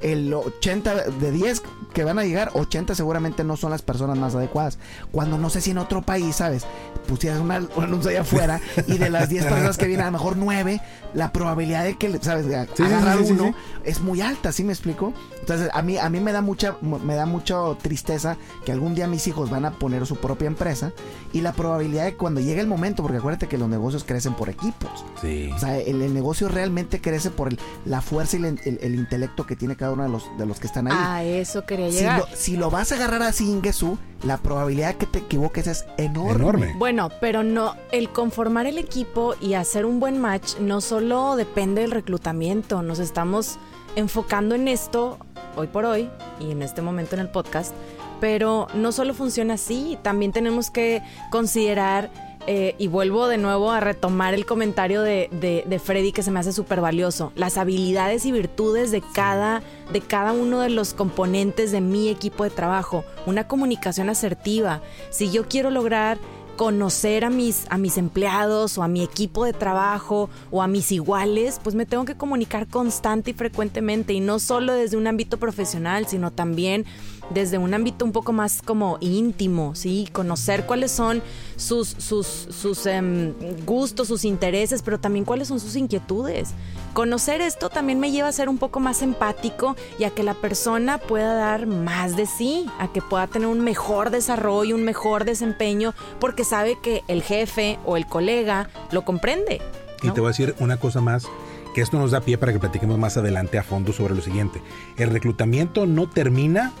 Speaker 3: el 80 de 10 que van a llegar, 80 seguramente no son las personas más adecuadas. Cuando no sé si en otro país, ¿sabes? Pusieras una, un anuncio allá afuera y de las 10 personas que vienen, a lo mejor 9, la probabilidad de que, ¿sabes? De
Speaker 1: sí,
Speaker 3: agarrar
Speaker 1: sí, sí,
Speaker 3: uno es muy alta, ¿sí me explico? Entonces, a mí, a mí me da mucha, me da mucha tristeza que algún día mis hijos van a poner su propia empresa y la probabilidad de que cuando llegue el momento, porque acuérdate que los negocios crecen por equipos.
Speaker 1: Sí.
Speaker 3: O sea, el, el negocio realmente crece por el- la fuerza y el, el- el intelecto que tiene cada uno de los, de los que están ahí.
Speaker 4: A eso quería
Speaker 3: si,
Speaker 4: llegar.
Speaker 3: lo, si lo vas a agarrar así, Ingesu, la probabilidad de que te equivoques es enorme.
Speaker 1: Enorme.
Speaker 4: Bueno, pero no, el conformar el equipo y hacer un buen match no solo depende del reclutamiento, nos estamos enfocando en esto hoy por hoy y en este momento en el podcast, pero no solo funciona así, también tenemos que considerar, eh, y vuelvo de nuevo a retomar el comentario de, Freddy que se me hace súper valioso, las habilidades y virtudes de cada, de cada uno de los componentes de mi equipo de trabajo, una comunicación asertiva, si yo quiero lograr conocer a mis, a mis empleados o a mi equipo de trabajo o a mis iguales, pues me tengo que comunicar constante y frecuentemente y no solo desde un ámbito profesional, sino también desde un ámbito un poco más como íntimo, ¿sí? Conocer cuáles son sus, sus, sus em, gustos, sus intereses, pero también cuáles son sus inquietudes. Conocer esto también me lleva a ser un poco más empático y a que la persona pueda dar más de sí, a que pueda tener un mejor desarrollo, un mejor desempeño, porque sabe que el jefe o el colega lo comprende.
Speaker 1: Y te voy a decir una cosa más, que esto nos da pie para que platiquemos más adelante a fondo sobre lo siguiente. El reclutamiento no termina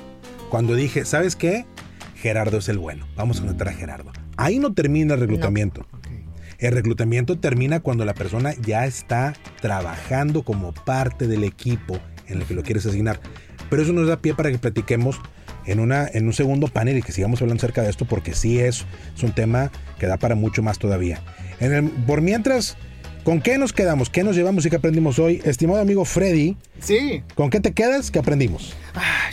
Speaker 1: cuando dije, ¿sabes qué? Gerardo es el bueno. Vamos a anotar a Gerardo. Ahí no termina el reclutamiento. El reclutamiento termina cuando la persona ya está trabajando como parte del equipo en el que lo quieres asignar. Pero eso nos da pie para que platiquemos en, una, en un segundo panel y que sigamos hablando acerca de esto porque sí es, es un tema que da para mucho más todavía. En el- por mientras, ¿con qué nos quedamos? ¿Qué nos llevamos y qué aprendimos hoy? Estimado amigo Freddy,
Speaker 2: Sí,
Speaker 1: ¿con qué te quedas? ¿Qué aprendimos?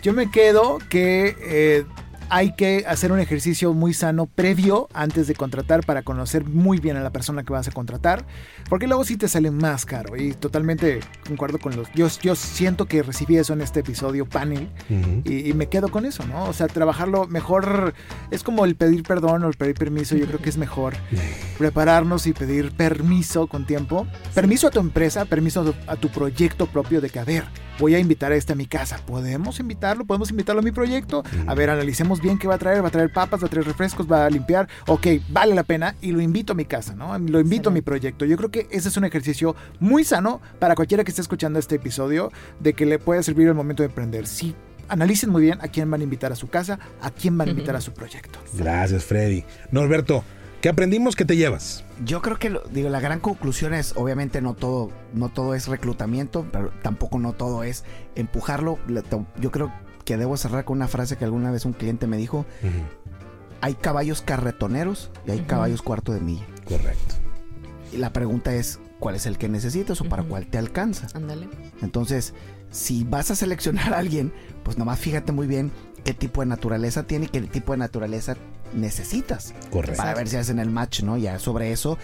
Speaker 2: yo me quedo que eh, hay que hacer un ejercicio muy sano previo antes de contratar para conocer muy bien a la persona que vas a contratar, porque luego sí te sale más caro y totalmente concuerdo con los... Yo, yo siento que recibí eso en este episodio panel y, y me quedo con eso, ¿no? O sea, trabajarlo mejor es como el pedir perdón o el pedir permiso, yo creo que es mejor prepararnos y pedir permiso con tiempo. Permiso a tu empresa, permiso a tu, a tu proyecto propio de que, a ver, voy a invitar a este a mi casa. ¿Podemos invitarlo? ¿Podemos invitarlo a mi proyecto? A ver, analicemos bien qué va a traer. ¿Va a traer papas? ¿Va a traer refrescos? ¿Va a limpiar? Ok, vale la pena y lo invito a mi casa, ¿no? Lo invito a mi proyecto. Yo creo que ese es un ejercicio muy sano para cualquiera que esté escuchando este episodio de que le puede servir el momento de emprender. Sí, analicen muy bien a quién van a invitar a su casa, a quién van a invitar a su proyecto.
Speaker 1: Gracias, Freddy. Norberto, ¿qué aprendimos? ¿Qué te llevas?
Speaker 3: Yo creo que lo- digo la gran conclusión es obviamente no todo no todo es reclutamiento, pero tampoco no todo es empujarlo. Yo creo que debo cerrar con una frase que alguna vez un cliente me dijo, hay caballos carretoneros y hay caballos cuarto de milla.
Speaker 1: Correcto.
Speaker 3: Y la pregunta es, ¿cuál es el que necesitas o para cuál te alcanza?
Speaker 4: Ándale.
Speaker 3: Entonces, si vas a seleccionar a alguien, pues nomás fíjate muy bien qué tipo de naturaleza tiene y qué tipo de naturaleza necesitas
Speaker 1: Correcto.
Speaker 3: para ver si hacen el match, ¿no? Ya sobre eso,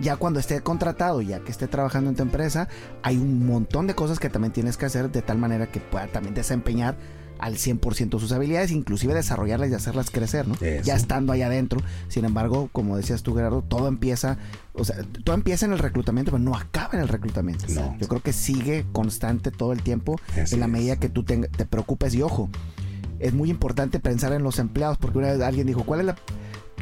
Speaker 3: ya cuando esté contratado, ya que esté trabajando en tu empresa, hay un montón de cosas que también tienes que hacer de tal manera que pueda también desempeñar al 100% sus habilidades, inclusive desarrollarlas y hacerlas crecer, ¿no?
Speaker 1: Eso.
Speaker 3: Ya estando allá adentro. Sin embargo, como decías tú, Gerardo, todo empieza, o sea, todo empieza en el reclutamiento, pero no acaba en el reclutamiento.
Speaker 1: No.
Speaker 3: Yo creo que sigue constante todo el tiempo
Speaker 1: Así
Speaker 3: en la
Speaker 1: es.
Speaker 3: medida que tú te, te preocupes y ojo. Es muy importante pensar en los empleados, porque una vez alguien dijo, ¿cuál es la,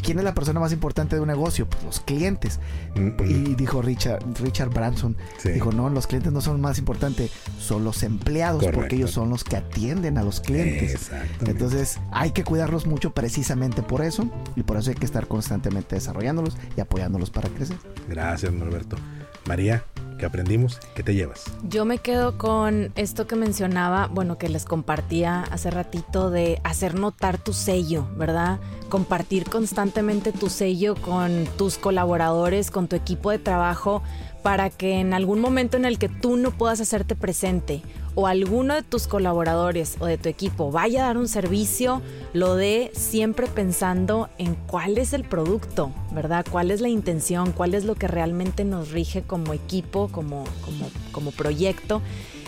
Speaker 3: ¿quién es la persona más importante de un negocio? Pues los clientes.
Speaker 1: Mm, mm.
Speaker 3: Y dijo Richard, Richard Branson,
Speaker 1: Sí.
Speaker 3: dijo, no, los clientes no son más importantes, son los empleados,
Speaker 1: Correcto.
Speaker 3: porque ellos son los que atienden a los clientes. Entonces hay que cuidarlos mucho precisamente por eso, y por eso hay que estar constantemente desarrollándolos y apoyándolos para crecer.
Speaker 1: Gracias, Norberto. María, ¿qué aprendimos? ¿Qué te llevas?
Speaker 4: Yo me quedo con esto que mencionaba, bueno, que les compartía hace ratito de hacer notar tu sello, ¿verdad? Compartir constantemente tu sello con tus colaboradores, con tu equipo de trabajo, para que en algún momento en el que tú no puedas hacerte presente o alguno de tus colaboradores o de tu equipo vaya a dar un servicio, lo dé siempre pensando en cuál es el producto, ¿verdad? ¿Cuál es la intención? ¿Cuál es lo que realmente nos rige como equipo, como, como, como proyecto?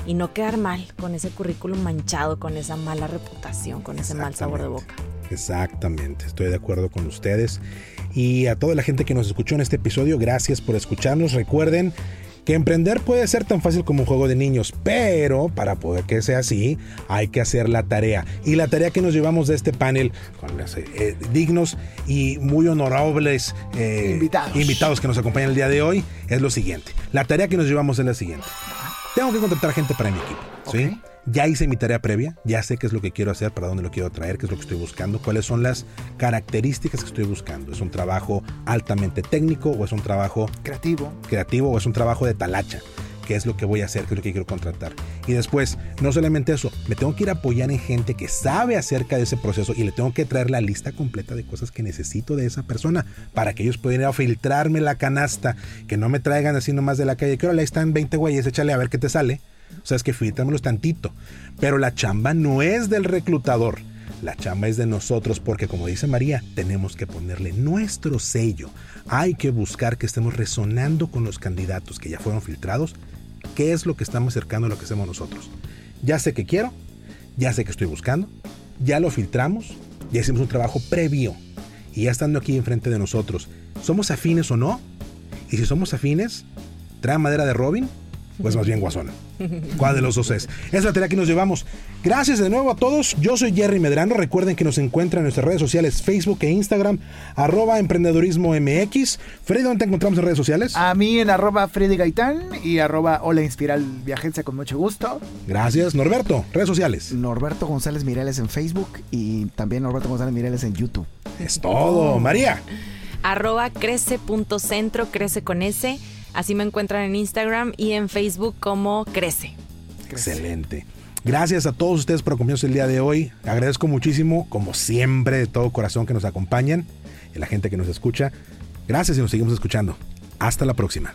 Speaker 4: y no quedar mal con ese currículum manchado, con esa mala reputación, con ese mal sabor de boca.
Speaker 1: Exactamente, estoy de acuerdo con ustedes. Y a toda la gente que nos escuchó en este episodio, gracias por escucharnos. Recuerden que emprender puede ser tan fácil como un juego de niños, pero para poder que sea así, hay que hacer la tarea. Y la tarea que nos llevamos de este panel, con los eh, dignos y muy honorables eh,
Speaker 2: Invitados.
Speaker 1: invitados que nos acompañan el día de hoy, es lo siguiente. La tarea que nos llevamos es la siguiente. Tengo que contratar gente para mi equipo, ¿sí? Ya hice mi tarea previa, ya sé qué es lo que quiero hacer, para dónde lo quiero traer, qué es lo que estoy buscando, cuáles son las características que estoy buscando. ¿Es un trabajo altamente técnico o es un trabajo
Speaker 2: Creativo.
Speaker 1: creativo o es un trabajo de talacha? ¿Qué es lo que voy a hacer? ¿Qué es lo que quiero contratar? Y después, no solamente eso, me tengo que ir a apoyar en gente que sabe acerca de ese proceso y le tengo que traer la lista completa de cosas que necesito de esa persona para que ellos puedan ir a filtrarme la canasta, que no me traigan así nomás de la calle, que ahora ahí están 20 güeyes, échale a ver qué te sale. O sea, es que filtrámelos tantito. Pero la chamba no es del reclutador. La chamba es de nosotros porque, como dice María, tenemos que ponerle nuestro sello. Hay que buscar que estemos resonando con los candidatos que ya fueron filtrados. ¿Qué es lo que estamos acercando a lo que hacemos nosotros? Ya sé que quiero, ya sé que estoy buscando, ya lo filtramos, ya hicimos un trabajo previo. Y ya estando aquí enfrente de nosotros, ¿somos afines o no? Y si somos afines, ¿trae madera de Robin? Pues más bien guasona. ¿Cuál de los dos es? Es la tarea que nos llevamos. Gracias de nuevo a todos. Yo soy Jerry Medrano. Recuerden que nos encuentran en nuestras redes sociales Facebook e Instagram, arroba emprendedurismo MX. Freddy, ¿dónde te encontramos en redes sociales?
Speaker 2: A mí en arroba Freddy Gaitán y arroba Hola Inspiral Viajencia con mucho gusto.
Speaker 1: Gracias. Norberto, redes sociales.
Speaker 3: Norberto González Mireles en Facebook y también Norberto González Mireles en YouTube.
Speaker 1: Es todo. María.
Speaker 4: Arroba crece.centro, crece con S. Así me encuentran en Instagram y en Facebook como crece.
Speaker 1: Excelente. Gracias a todos ustedes por acompañarnos el día de hoy. Agradezco muchísimo, como siempre, de todo corazón que nos acompañan y la gente que nos escucha. Gracias y nos seguimos escuchando. Hasta la próxima.